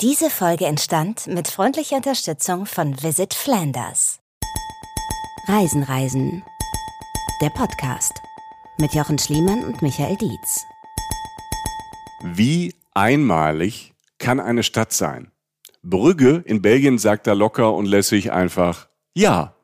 Diese Folge entstand mit freundlicher Unterstützung von Visit Flanders. Reisen, Reisen. Der Podcast mit Jochen Schliemann und Michael Dietz. Wie einmalig kann eine Stadt sein? Brügge in Belgien sagt da locker und lässig einfach ja.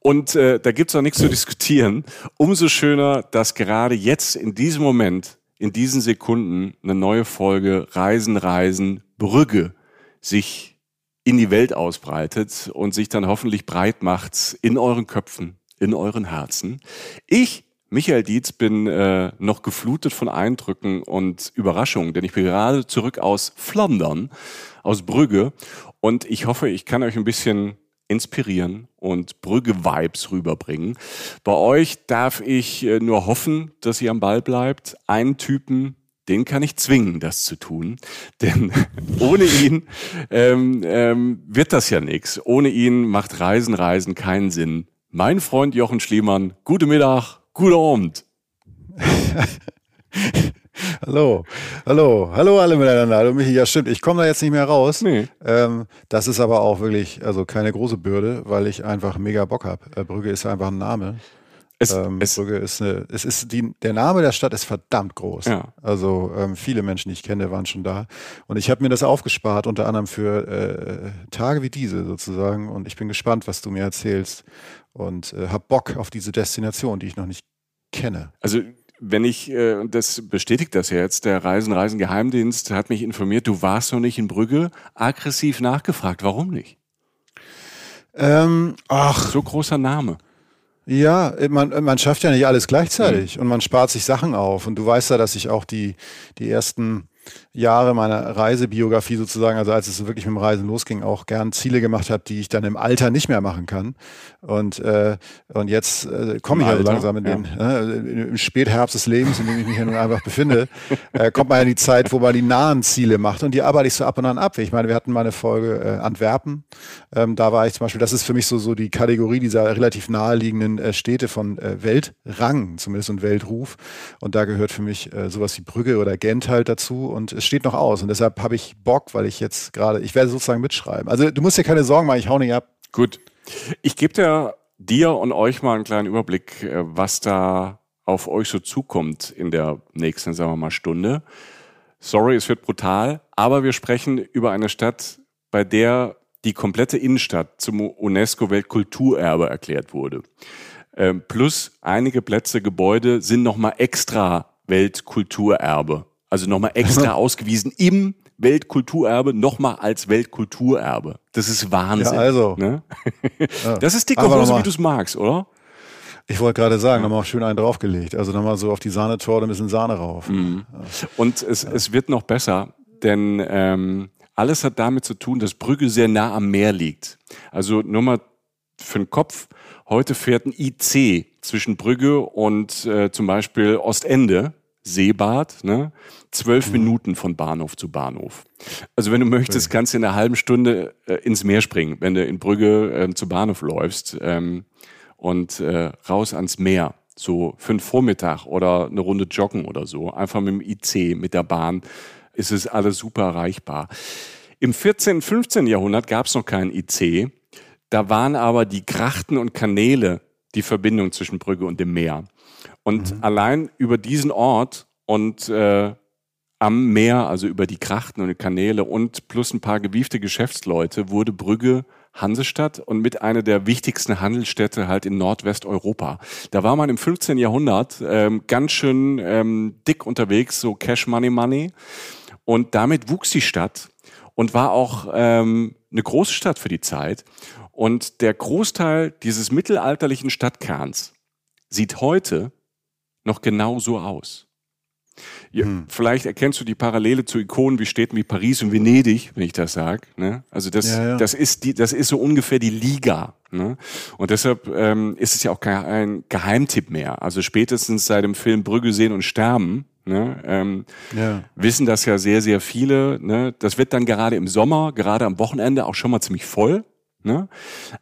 Und äh, da gibt's auch nichts zu diskutieren. Umso schöner, dass gerade jetzt in diesem Moment, in diesen Sekunden, eine neue Folge Reisen, Reisen, Brügge sich in die Welt ausbreitet und sich dann hoffentlich breit macht in euren Köpfen, in euren Herzen. Ich, Michael Dietz, bin äh, noch geflutet von Eindrücken und Überraschungen, denn ich bin gerade zurück aus Flandern, aus Brügge und ich hoffe, ich kann euch ein bisschen inspirieren und Brügge-Vibes rüberbringen. Bei euch darf ich äh, nur hoffen, dass ihr am Ball bleibt. Einen Typen, den kann ich zwingen, das zu tun. Denn ohne ihn ähm, ähm, wird das ja nichts. Ohne ihn macht Reisen, Reisen keinen Sinn. Mein Freund Jochen Schliemann, gute Mittag, guten Abend. Hallo, hallo, hallo alle miteinander. Hallo Michi, ja stimmt, ich komme da jetzt nicht mehr raus. Nee. Ähm, das ist aber auch wirklich, also keine große Bürde, weil ich einfach mega Bock habe. Äh, Brügge ist einfach ein Name. Es, ähm, es, Brügge ist eine, es ist die, der Name der Stadt ist verdammt groß. Ja. Also ähm, viele Menschen, die ich kenne, waren schon da. Und ich habe mir das aufgespart, unter anderem für äh, Tage wie diese sozusagen. Und ich bin gespannt, was du mir erzählst. Und äh, habe Bock auf diese Destination, die ich noch nicht kenne. Also wenn ich, äh, und das bestätigt das ja jetzt, der Reisen, Reisen Geheimdienst hat mich informiert, du warst noch nicht in Brügge, aggressiv nachgefragt. Warum nicht? Ähm, ach. So großer Name. Ja, man, man schafft ja nicht alles gleichzeitig mhm. und man spart sich Sachen auf. Und du weißt ja, dass ich auch die, die ersten Jahre meiner Reisebiografie sozusagen, also als es wirklich mit dem Reisen losging, auch gern Ziele gemacht habe, die ich dann im Alter nicht mehr machen kann. Und, äh, und jetzt äh, komme ich also langsam in den ja. äh, im Spätherbst des Lebens, in dem ich mich ja nun einfach befinde, äh, kommt man ja in die Zeit, wo man die nahen Ziele macht und die arbeite ich so ab und an ab. Ich meine, wir hatten mal eine Folge äh, Antwerpen. Ähm, da war ich zum Beispiel, das ist für mich so, so die Kategorie dieser relativ naheliegenden äh, Städte von äh, Weltrang, zumindest und Weltruf. Und da gehört für mich äh, sowas wie Brügge oder Gent halt dazu und es steht noch aus und deshalb habe ich Bock, weil ich jetzt gerade, ich werde sozusagen mitschreiben. Also du musst dir keine Sorgen machen, ich hau nicht ab. Gut. Ich gebe dir, dir und euch mal einen kleinen Überblick, äh, was da auf euch so zukommt in der nächsten, sagen wir mal, Stunde. Sorry, es wird brutal, aber wir sprechen über eine Stadt, bei der die komplette Innenstadt zum UNESCO-Weltkulturerbe erklärt wurde. Ähm, plus einige Plätze, Gebäude sind nochmal extra Weltkulturerbe also nochmal extra ausgewiesen im Weltkulturerbe, nochmal als Weltkulturerbe. Das ist Wahnsinn. Ja, also. Ne? Das ist dicke Hose, wie du es magst, oder? Ich wollte gerade sagen, nochmal schön einen draufgelegt. Also nochmal so auf die Sahnetorte ein bisschen Sahne rauf. Mhm. Und es, ja. es wird noch besser, denn ähm, alles hat damit zu tun, dass Brügge sehr nah am Meer liegt. Also nur mal für den Kopf, heute fährt ein IC zwischen Brügge und äh, zum Beispiel Ostende Seebad, ne? zwölf mhm. Minuten von Bahnhof zu Bahnhof. Also wenn du möchtest, kannst du in einer halben Stunde äh, ins Meer springen, wenn du in Brügge äh, zu Bahnhof läufst ähm, und äh, raus ans Meer. So für einen Vormittag oder eine Runde joggen oder so. Einfach mit dem IC, mit der Bahn ist es alles super erreichbar. Im 14., 15. Jahrhundert gab es noch keinen IC. Da waren aber die Grachten und Kanäle die Verbindung zwischen Brügge und dem Meer. Und mhm. allein über diesen Ort und äh, am Meer, also über die Krachten und die Kanäle und plus ein paar gewiefte Geschäftsleute, wurde Brügge Hansestadt und mit einer der wichtigsten Handelsstädte halt in Nordwesteuropa. Da war man im 15. Jahrhundert ähm, ganz schön ähm, dick unterwegs, so Cash Money Money. Und damit wuchs die Stadt und war auch ähm, eine große Stadt für die Zeit. Und der Großteil dieses mittelalterlichen Stadtkerns sieht heute noch genau so aus. Ja, hm. Vielleicht erkennst du die Parallele zu Ikonen wie Städten wie Paris und Venedig, wenn ich das sage. Ne? Also das, ja, ja. das ist die, das ist so ungefähr die Liga. Ne? Und deshalb ähm, ist es ja auch kein Geheimtipp mehr. Also spätestens seit dem Film Brügge sehen und sterben Ne, ähm, ja. wissen das ja sehr, sehr viele. Ne? Das wird dann gerade im Sommer, gerade am Wochenende auch schon mal ziemlich voll. Ne?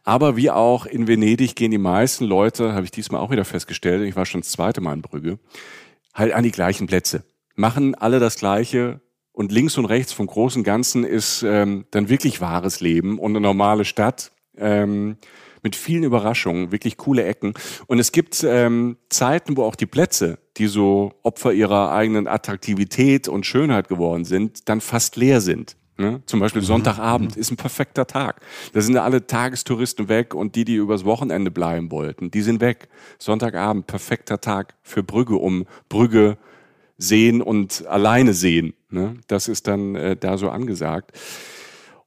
Aber wie auch in Venedig gehen die meisten Leute, habe ich diesmal auch wieder festgestellt, ich war schon das zweite Mal in Brügge, halt an die gleichen Plätze. Machen alle das Gleiche und links und rechts vom großen Ganzen ist ähm, dann wirklich wahres Leben und eine normale Stadt. Ähm, mit vielen Überraschungen, wirklich coole Ecken. Und es gibt ähm, Zeiten, wo auch die Plätze, die so Opfer ihrer eigenen Attraktivität und Schönheit geworden sind, dann fast leer sind. Ne? Zum Beispiel mhm. Sonntagabend mhm. ist ein perfekter Tag. Da sind alle Tagestouristen weg und die, die übers Wochenende bleiben wollten, die sind weg. Sonntagabend, perfekter Tag für Brügge, um Brügge sehen und alleine sehen. Ne? Das ist dann äh, da so angesagt.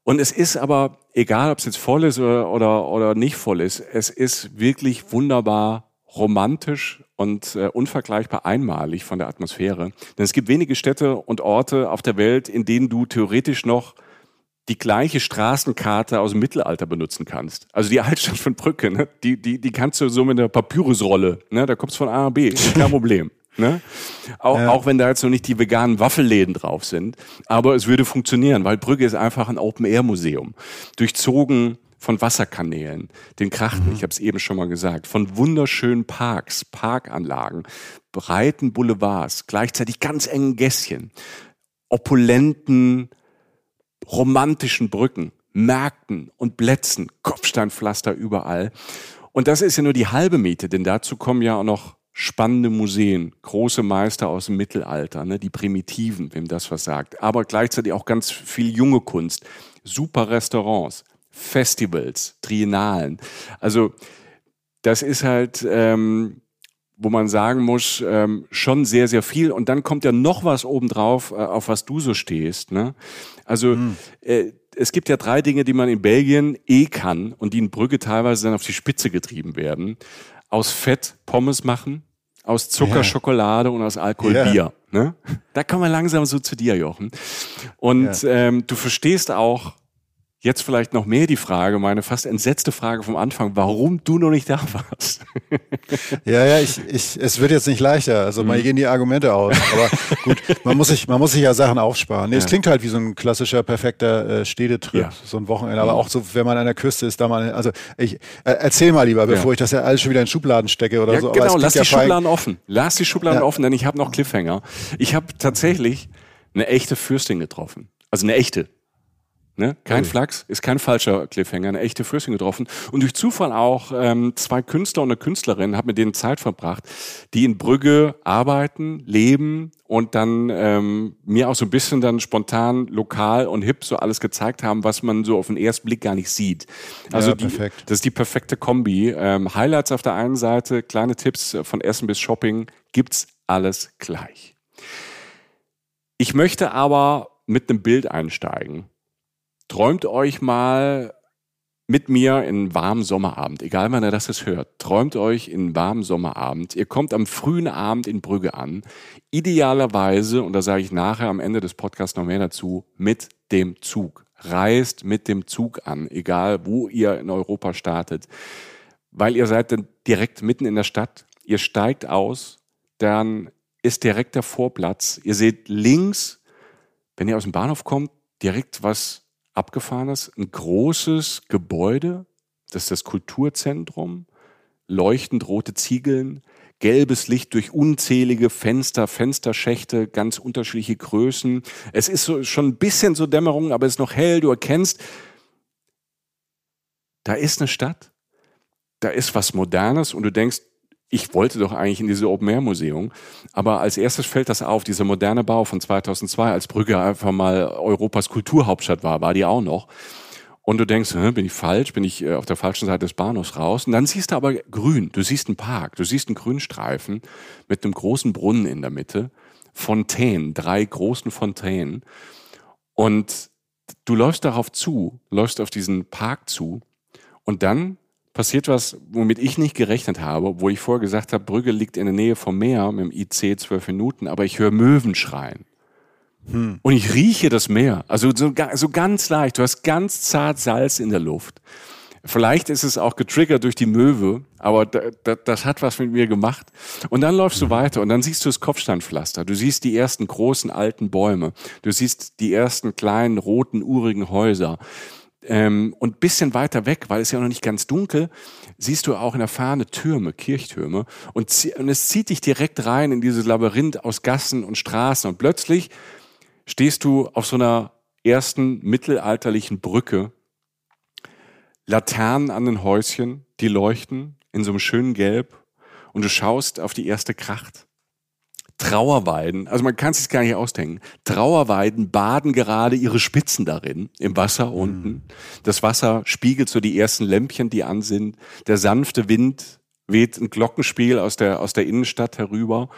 Und es ist aber, egal ob es jetzt voll ist oder, oder, oder nicht voll ist, es ist wirklich wunderbar romantisch und äh, unvergleichbar einmalig von der Atmosphäre. Denn es gibt wenige Städte und Orte auf der Welt, in denen du theoretisch noch die gleiche Straßenkarte aus dem Mittelalter benutzen kannst. Also die Altstadt von Brücke, ne? die, die, die kannst du so mit einer Papyrusrolle, ne? da kommst du von A nach B, kein Problem. Ne? Auch, ja. auch wenn da jetzt noch nicht die veganen Waffelläden drauf sind. Aber es würde funktionieren, weil Brügge ist einfach ein Open-Air-Museum. Durchzogen von Wasserkanälen, den Krachten, mhm. ich habe es eben schon mal gesagt, von wunderschönen Parks, Parkanlagen, breiten Boulevards, gleichzeitig ganz engen Gässchen, opulenten, romantischen Brücken, Märkten und Plätzen, Kopfsteinpflaster überall. Und das ist ja nur die halbe Miete, denn dazu kommen ja auch noch spannende Museen, große Meister aus dem Mittelalter, ne, die Primitiven, wem das was sagt, aber gleichzeitig auch ganz viel junge Kunst, super Restaurants, Festivals, Triennalen. Also das ist halt, ähm, wo man sagen muss, ähm, schon sehr, sehr viel. Und dann kommt ja noch was obendrauf, äh, auf was du so stehst. Ne? Also mhm. äh, es gibt ja drei Dinge, die man in Belgien eh kann und die in Brügge teilweise dann auf die Spitze getrieben werden aus Fett Pommes machen, aus Zucker ja. Schokolade und aus Alkohol ja. Bier. Ne? Da kommen wir langsam so zu dir, Jochen. Und ja. ähm, du verstehst auch, Jetzt vielleicht noch mehr die Frage, meine fast entsetzte Frage vom Anfang, warum du noch nicht da warst. Ja, ja, ich, ich, es wird jetzt nicht leichter. Also mal mhm. gehen die Argumente aus. Aber gut, man muss sich, man muss sich ja Sachen aufsparen. Nee, ja. Es klingt halt wie so ein klassischer, perfekter äh, Städtetrip, ja. so ein Wochenende. Aber mhm. auch so, wenn man an der Küste ist, da mal, also ich, äh, erzähl mal lieber, bevor ja. ich das ja alles schon wieder in Schubladen stecke oder so. Genau, lass die Schubladen offen. Lass die Schubladen offen, denn ich habe noch Cliffhanger. Ich habe tatsächlich eine echte Fürstin getroffen. Also eine echte. Ne? Kein oh. Flachs, ist kein falscher Cliffhanger, eine echte Fürstin getroffen. Und durch Zufall auch ähm, zwei Künstler und eine Künstlerin, habe mit denen Zeit verbracht, die in Brügge arbeiten, leben und dann ähm, mir auch so ein bisschen dann spontan lokal und hip so alles gezeigt haben, was man so auf den ersten Blick gar nicht sieht. Also ja, die, das ist die perfekte Kombi. Ähm, Highlights auf der einen Seite, kleine Tipps von Essen bis Shopping, gibt's alles gleich. Ich möchte aber mit einem Bild einsteigen träumt euch mal mit mir in warmen Sommerabend, egal wann ihr das hört, träumt euch in warmen Sommerabend. Ihr kommt am frühen Abend in Brügge an. Idealerweise, und da sage ich nachher am Ende des Podcasts noch mehr dazu, mit dem Zug. Reist mit dem Zug an, egal wo ihr in Europa startet. Weil ihr seid dann direkt mitten in der Stadt. Ihr steigt aus, dann ist direkt der Vorplatz. Ihr seht links, wenn ihr aus dem Bahnhof kommt, direkt was abgefahrenes, ein großes Gebäude, das ist das Kulturzentrum, leuchtend rote Ziegeln, gelbes Licht durch unzählige Fenster, Fensterschächte, ganz unterschiedliche Größen. Es ist so, schon ein bisschen so Dämmerung, aber es ist noch hell. Du erkennst, da ist eine Stadt, da ist was Modernes und du denkst, ich wollte doch eigentlich in diese Open-Air-Museum. Aber als erstes fällt das auf, dieser moderne Bau von 2002, als Brügge einfach mal Europas Kulturhauptstadt war, war die auch noch. Und du denkst, bin ich falsch, bin ich äh, auf der falschen Seite des Bahnhofs raus? Und dann siehst du aber grün, du siehst einen Park, du siehst einen Grünstreifen mit einem großen Brunnen in der Mitte, Fontänen, drei großen Fontänen. Und du läufst darauf zu, läufst auf diesen Park zu und dann passiert was, womit ich nicht gerechnet habe, wo ich vorher gesagt habe, Brügge liegt in der Nähe vom Meer mit dem IC zwölf Minuten, aber ich höre Möwen schreien. Hm. Und ich rieche das Meer. Also so, so ganz leicht. Du hast ganz zart Salz in der Luft. Vielleicht ist es auch getriggert durch die Möwe, aber das hat was mit mir gemacht. Und dann läufst du mhm. weiter und dann siehst du das Kopfsteinpflaster. Du siehst die ersten großen alten Bäume. Du siehst die ersten kleinen roten urigen Häuser. Ähm, und bisschen weiter weg, weil es ja noch nicht ganz dunkel, siehst du auch in der Ferne Türme, Kirchtürme. Und, und es zieht dich direkt rein in dieses Labyrinth aus Gassen und Straßen. Und plötzlich stehst du auf so einer ersten mittelalterlichen Brücke, Laternen an den Häuschen, die leuchten in so einem schönen Gelb und du schaust auf die erste Kracht. Trauerweiden, also man kann es sich gar nicht ausdenken. Trauerweiden baden gerade ihre Spitzen darin, im Wasser unten. Das Wasser spiegelt so die ersten Lämpchen, die an sind. Der sanfte Wind weht ein Glockenspiel aus der, aus der Innenstadt herüber.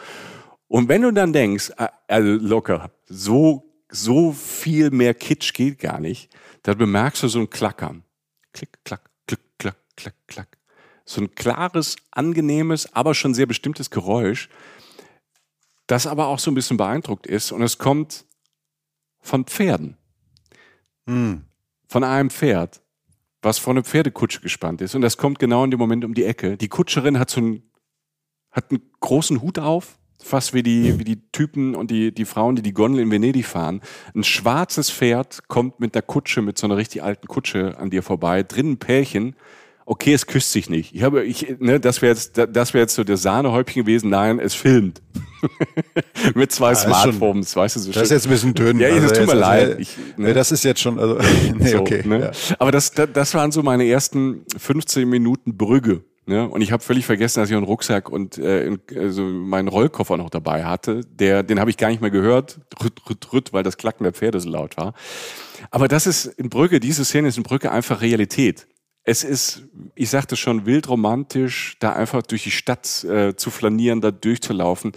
Und wenn du dann denkst, äh, also locker, so, so viel mehr Kitsch geht gar nicht, dann bemerkst du so ein Klackern. Klick, klack, klick, klack, klack, klack. So ein klares, angenehmes, aber schon sehr bestimmtes Geräusch, das aber auch so ein bisschen beeindruckt ist. Und es kommt von Pferden. Hm. Von einem Pferd, was vor eine Pferdekutsche gespannt ist. Und das kommt genau in dem Moment um die Ecke. Die Kutscherin hat so einen, hat einen großen Hut auf, fast wie die, wie die Typen und die, die Frauen, die die Gondel in Venedig fahren. Ein schwarzes Pferd kommt mit der Kutsche, mit so einer richtig alten Kutsche an dir vorbei. Drinnen Pärchen. Okay, es küsst sich nicht. Ich habe, ich, ne, das wäre jetzt, das wäre jetzt so der Sahnehäubchen gewesen. Nein, es filmt. mit zwei ist schon- Smartphones, weißt du, so Das ist schön. jetzt ein bisschen dünn. Ja, es tut jetzt- mir leid. Also, Ich- nee, ne? das ist jetzt schon, also, nee, So, okay. ne? ja. Aber das, das, das waren so meine ersten 15 Minuten Brügge. Ne? Und ich habe völlig vergessen, dass ich einen Rucksack und äh, also meinen Rollkoffer noch dabei hatte. Der, den habe ich gar nicht mehr gehört, rütt, rütt, rütt, weil das Klacken der Pferde so laut war. Aber das ist in Brügge, diese Szene ist in Brügge einfach Realität. Es ist, ich sagte schon, wild romantisch, da einfach durch die Stadt äh, zu flanieren, da durchzulaufen,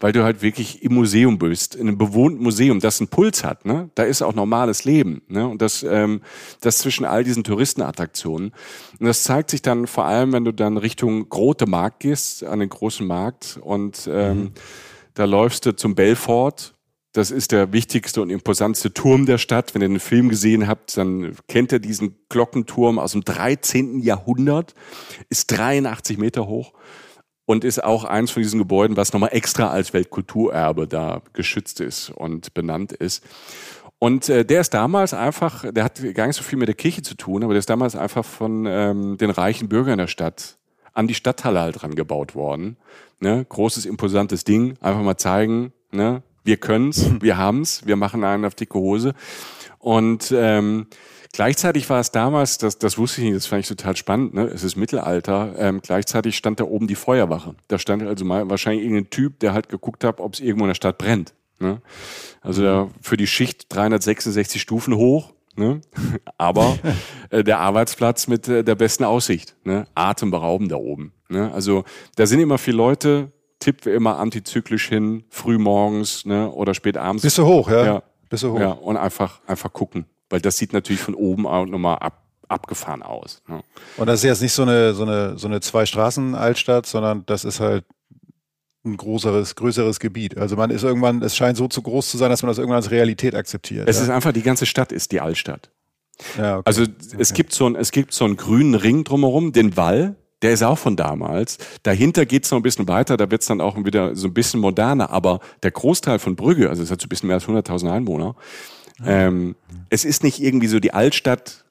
weil du halt wirklich im Museum bist, in einem bewohnten Museum, das einen Puls hat. Ne? Da ist auch normales Leben. Ne? Und das, ähm, das zwischen all diesen Touristenattraktionen. Und das zeigt sich dann vor allem, wenn du dann Richtung Grote Markt gehst, an den großen Markt und ähm, da läufst du zum Belfort. Das ist der wichtigste und imposanteste Turm der Stadt. Wenn ihr den Film gesehen habt, dann kennt ihr diesen Glockenturm aus dem 13. Jahrhundert, ist 83 Meter hoch und ist auch eins von diesen Gebäuden, was nochmal extra als Weltkulturerbe da geschützt ist und benannt ist. Und äh, der ist damals einfach, der hat gar nicht so viel mit der Kirche zu tun, aber der ist damals einfach von ähm, den reichen Bürgern der Stadt an die Stadthalle halt dran gebaut worden. Ne? Großes, imposantes Ding. Einfach mal zeigen, ne? Wir können's, wir haben's, wir machen einen auf dicke Hose. Und ähm, gleichzeitig war es damals, das, das wusste ich nicht, das fand ich total spannend, ne? es ist Mittelalter, ähm, gleichzeitig stand da oben die Feuerwache. Da stand also mal wahrscheinlich irgendein Typ, der halt geguckt hat, ob es irgendwo in der Stadt brennt. Ne? Also da für die Schicht 366 Stufen hoch, ne? aber äh, der Arbeitsplatz mit äh, der besten Aussicht, ne? atemberaubend da oben. Ne? Also da sind immer viele Leute, Tipp wie immer antizyklisch hin, früh morgens ne? oder spät abends. Bist du hoch, ja? Ja. Bist du hoch. Ja, und einfach, einfach gucken. Weil das sieht natürlich von oben auch nochmal ab, abgefahren aus. Ne? Und das ist jetzt nicht so eine, so eine, so eine Zwei-Straßen-Altstadt, sondern das ist halt ein größeres, größeres Gebiet. Also man ist irgendwann, es scheint so zu groß zu sein, dass man das irgendwann als Realität akzeptiert. Es ja? ist einfach, die ganze Stadt ist die Altstadt. ja, okay. Also es gibt so ein, es gibt so einen grünen Ring drumherum, den Wall, der ist auch von damals. Dahinter geht's noch ein bisschen weiter, da wird's dann auch wieder so ein bisschen moderner, aber der Großteil von Brügge, also es hat so ein bisschen mehr als 100.000 Einwohner, ähm, es ist nicht irgendwie so die Altstadt,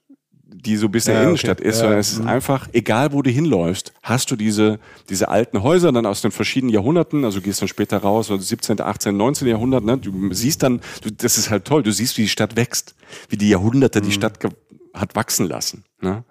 die so ein bisschen Ja, okay. Innenstadt ist, Ja, sondern es ist mhm. einfach, egal wo du hinläufst, hast du diese, diese alten Häuser dann aus den verschiedenen Jahrhunderten, also gehst dann später raus, also 17., 18., 19. Jahrhundert, ne? du siehst dann, du, das ist halt toll, du siehst, wie die Stadt wächst, wie die Jahrhunderte Mhm. die Stadt hat wachsen lassen. Ne?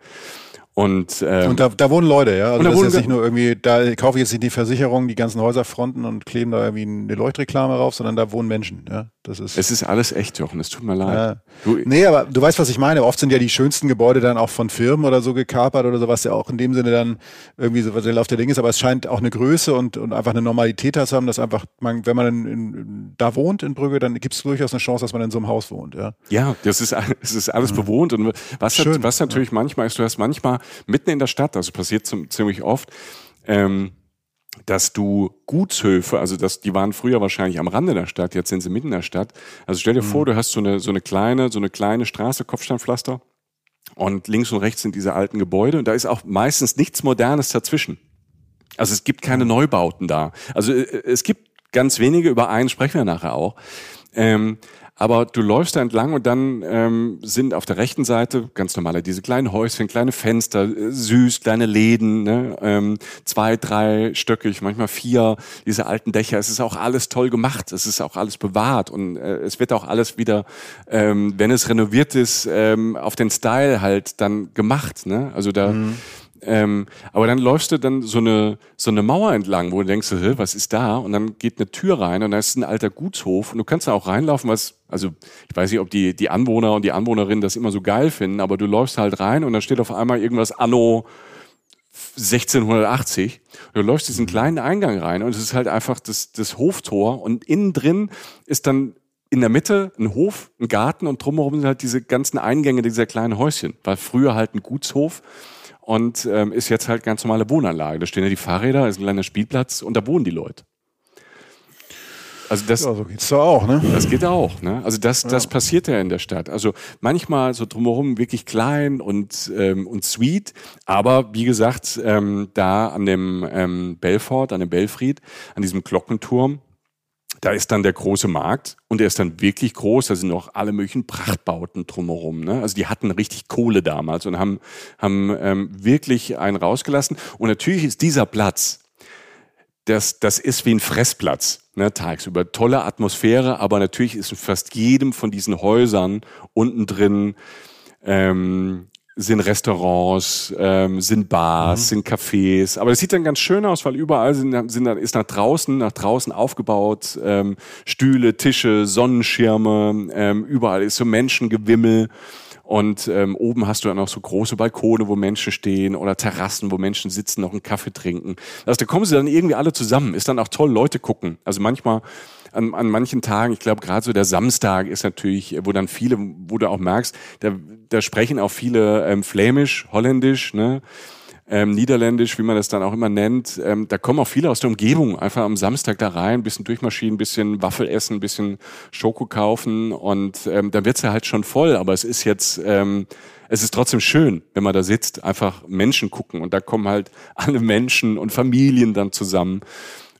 Und, ähm, Und da, da wohnen Leute, ja. Also das ist jetzt nicht nur irgendwie, da kaufe ich jetzt nicht die Versicherung, die ganzen Häuserfronten und kleben da irgendwie eine Leuchtreklame rauf, sondern da wohnen Menschen, ja. Das ist. es ist alles echt, Jochen, es tut mir leid. Ja. Du, Nee, aber du weißt, was ich meine. Oft sind ja die schönsten Gebäude dann auch von Firmen oder so gekapert oder sowas, ja auch in dem Sinne dann irgendwie so was auf der Ding ist. Aber es scheint auch eine Größe und, und einfach eine Normalität zu haben, dass einfach, man, wenn man in, in, da wohnt in Brügge, dann gibt es durchaus eine Chance, dass man in so einem Haus wohnt. Ja. Ja, das ist, es ist alles bewohnt und was, Mhm. Schön, hat, was natürlich manchmal ist, du hast manchmal mitten in der Stadt, also passiert zum, ziemlich oft, ähm, dass du Gutshöfe, also das, die waren früher wahrscheinlich am Rande der Stadt, jetzt sind sie mitten in der Stadt. Also stell dir vor, du hast so eine, so eine kleine, so eine kleine Straße, Kopfsteinpflaster und links und rechts sind diese alten Gebäude und da ist auch meistens nichts Modernes dazwischen. Also es gibt keine Neubauten da. Also äh, es gibt ganz wenige, über einen sprechen wir nachher auch. Ähm, aber du läufst da entlang und dann ähm, sind auf der rechten Seite ganz normale diese kleinen Häuschen, kleine Fenster, äh, süß, kleine Läden, ne? ähm, zwei, drei stöckig, manchmal vier, diese alten Dächer. Es ist auch alles toll gemacht, es ist auch alles bewahrt und äh, es wird auch alles wieder, ähm, wenn es renoviert ist, ähm, auf den Style halt dann gemacht. Ne? Also da mhm. Ähm, aber dann läufst du dann so eine, so eine Mauer entlang, wo du denkst, was ist da? Und dann geht eine Tür rein und da ist ein alter Gutshof und du kannst da auch reinlaufen, was, also ich weiß nicht, ob die, die Anwohner und die Anwohnerinnen das immer so geil finden, aber du läufst halt rein und da steht auf einmal irgendwas Anno 1680. Du läufst diesen kleinen Eingang rein und es ist halt einfach das, das Hoftor und innen drin ist dann in der Mitte ein Hof, ein Garten und drumherum sind halt diese ganzen Eingänge dieser kleinen Häuschen. War früher halt ein Gutshof und ähm, ist jetzt halt ganz normale Wohnanlage. Da stehen ja die Fahrräder, ist ein kleiner Spielplatz und da wohnen die Leute. Also das, ja, so geht's da auch, ne? Das geht auch, ne? Also das, das ja. passiert ja in der Stadt. Also manchmal so drumherum wirklich klein und ähm, und sweet, aber wie gesagt, ähm, da an dem ähm, Belfort, an dem Belfried, an diesem Glockenturm, da ist dann der große Markt und der ist dann wirklich groß. Da sind noch alle möglichen Prachtbauten drumherum. Ne? Also die hatten richtig Kohle damals und haben, haben ähm, wirklich einen rausgelassen. Und natürlich ist dieser Platz, das, das ist wie ein Fressplatz, ne, tagsüber. Tolle Atmosphäre, aber natürlich ist in fast jedem von diesen Häusern unten drin ähm, sind Restaurants, ähm, sind Bars, mhm. sind Cafés. Aber es sieht dann ganz schön aus, weil überall sind, sind ist nach draußen, nach draußen aufgebaut, ähm, Stühle, Tische, Sonnenschirme, ähm, überall ist so Menschengewimmel. Und ähm, oben hast du dann auch so große Balkone, wo Menschen stehen oder Terrassen, wo Menschen sitzen, noch einen Kaffee trinken. Also da kommen sie dann irgendwie alle zusammen. Ist dann auch toll, Leute gucken. Also manchmal an, an manchen Tagen, ich glaube gerade so der Samstag ist natürlich, wo dann viele, wo du auch merkst, da, da sprechen auch viele ähm, Flämisch, Holländisch, ne? ähm, Niederländisch, wie man das dann auch immer nennt. Ähm, da kommen auch viele aus der Umgebung einfach am Samstag da rein, bisschen durchmarschieren, bisschen Waffel essen, bisschen Schoko kaufen und ähm, dann wird's ja halt schon voll. Aber es ist jetzt, ähm, es ist trotzdem schön, wenn man da sitzt, einfach Menschen gucken und da kommen halt alle Menschen und Familien dann zusammen.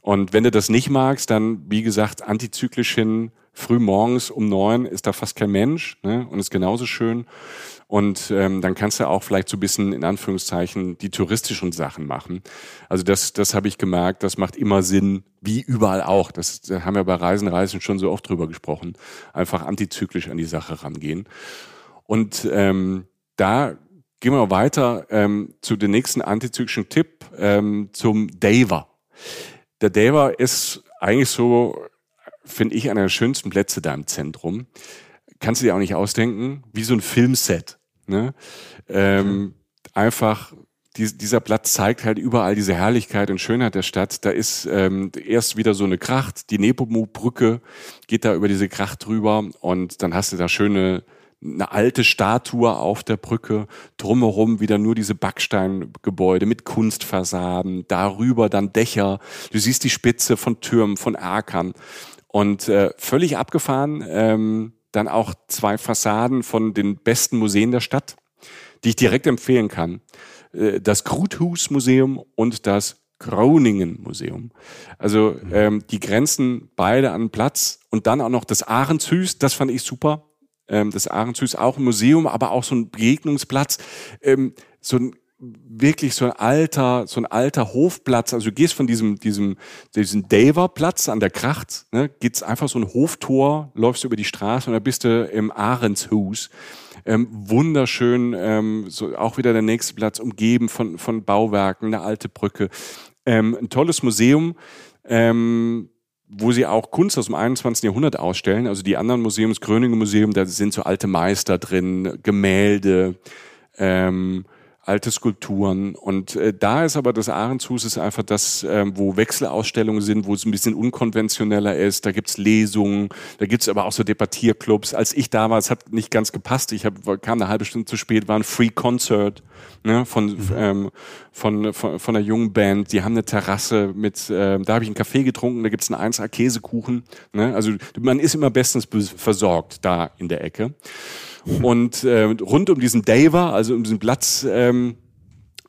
Und wenn du das nicht magst, dann, wie gesagt, antizyklisch hin, früh morgens um neun ist da fast kein Mensch ne? und ist genauso schön. Und ähm, dann kannst du auch vielleicht so ein bisschen in Anführungszeichen die touristischen Sachen machen. Also das, das habe ich gemerkt, das macht immer Sinn, wie überall auch. Das, da haben wir bei Reisen, Reisen schon so oft drüber gesprochen. Einfach antizyklisch an die Sache rangehen. Und ähm, da gehen wir weiter ähm, zu dem nächsten antizyklischen Tipp, ähm, zum Daver. Der Daver ist eigentlich so, finde ich, einer der schönsten Plätze da im Zentrum. Kannst du dir auch nicht ausdenken, wie so ein Filmset. Ne? Ähm, einfach die, dieser Platz zeigt halt überall diese Herrlichkeit und Schönheit der Stadt. Da ist ähm, erst wieder so eine Kracht, die Nepomu-Brücke geht da über diese Kracht drüber und dann hast du da schöne eine alte Statue auf der Brücke, drumherum wieder nur diese Backsteingebäude mit Kunstfassaden, darüber dann Dächer, du siehst die Spitze von Türmen, von Erkern und äh, völlig abgefahren. Ähm, dann auch zwei Fassaden von den besten Museen der Stadt, die ich direkt empfehlen kann. Äh, das Kruthus Museum und das Groningen Museum. Also ähm, die grenzen beide an Platz und dann auch noch das Ahrenzhüs, das fand ich super. Ähm, das Ahrenzhüs auch ein Museum, aber auch so ein Begegnungsplatz. Ähm, so ein wirklich so ein alter, so ein alter Hofplatz. Also du gehst von diesem, diesem, diesem Daver-Platz an der Kracht, ne, geht's einfach so ein Hoftor, läufst über die Straße und da bist du im Ahrendshus. Ähm, wunderschön, ähm, so auch wieder der nächste Platz, umgeben von, von Bauwerken, eine alte Brücke. Ähm, ein tolles Museum, ähm, wo sie auch Kunst aus dem 21. Jahrhundert ausstellen. Also die anderen Museums, das Gröninger Museum, da sind so alte Meister drin, Gemälde, ähm, alte Skulpturen. Und äh, da ist aber das Ahrendshus ist einfach das, äh, wo Wechselausstellungen sind, wo es ein bisschen unkonventioneller ist. Da gibt's Lesungen, da gibt's aber auch so Debattierclubs. Als ich da war, es hat nicht ganz gepasst. Ich hab, kam eine halbe Stunde zu spät, war ein Free Concert ne, von, mhm. ähm, von, von, von einer jungen Band. Die haben eine Terrasse mit, äh, da habe ich einen Kaffee getrunken, da gibt's einen 1A Käsekuchen. Ne? Also man ist immer bestens versorgt da in der Ecke. Und äh, rund um diesen Daver, also um diesen Platz, ähm,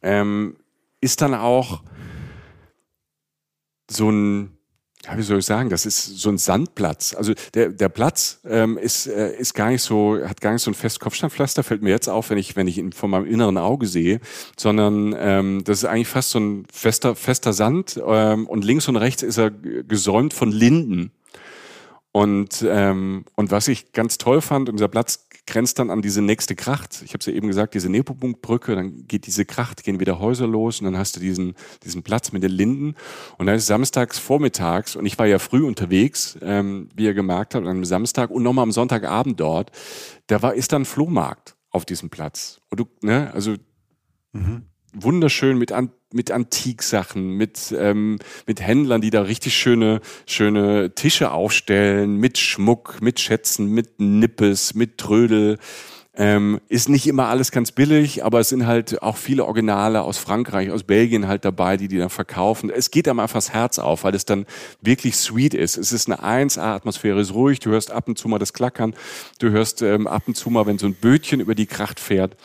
ähm, ist dann auch so ein ja, wie soll ich sagen, das ist so ein Sandplatz. Also der, der Platz ähm, ist, äh, ist gar nicht so, hat gar nicht so ein festes Kopfsteinpflaster, fällt mir jetzt auf, wenn ich, wenn ich ihn von meinem inneren Auge sehe, sondern ähm, das ist eigentlich fast so ein fester, fester Sand ähm, und links und rechts ist er gesäumt von Linden. Und, ähm, und was ich ganz toll fand, und dieser Platz grenzt dann an diese nächste Kracht. Ich habe es ja eben gesagt, diese Nepopunktbrücke, dann geht diese Kracht, gehen wieder Häuser los und dann hast du diesen, diesen Platz mit den Linden. Und dann ist samstags vormittags, und ich war ja früh unterwegs, ähm, wie ihr gemerkt habt, an einem Samstag und nochmal am Sonntagabend dort, da war, ist dann Flohmarkt auf diesem Platz. Und du, ne, also mhm. Wunderschön mit an mit Antiksachen, mit, ähm, mit Händlern, die da richtig schöne, schöne Tische aufstellen, mit Schmuck, mit Schätzen, mit Nippes, mit Trödel. Ähm, ist nicht immer alles ganz billig, aber es sind halt auch viele Originale aus Frankreich, aus Belgien halt dabei, die die dann verkaufen. Es geht einem einfach das Herz auf, weil es dann wirklich sweet ist. Es ist eine 1A-Atmosphäre, ist ruhig, du hörst ab und zu mal das Klackern, du hörst ähm, ab und zu mal, wenn so ein Bötchen über die Kracht fährt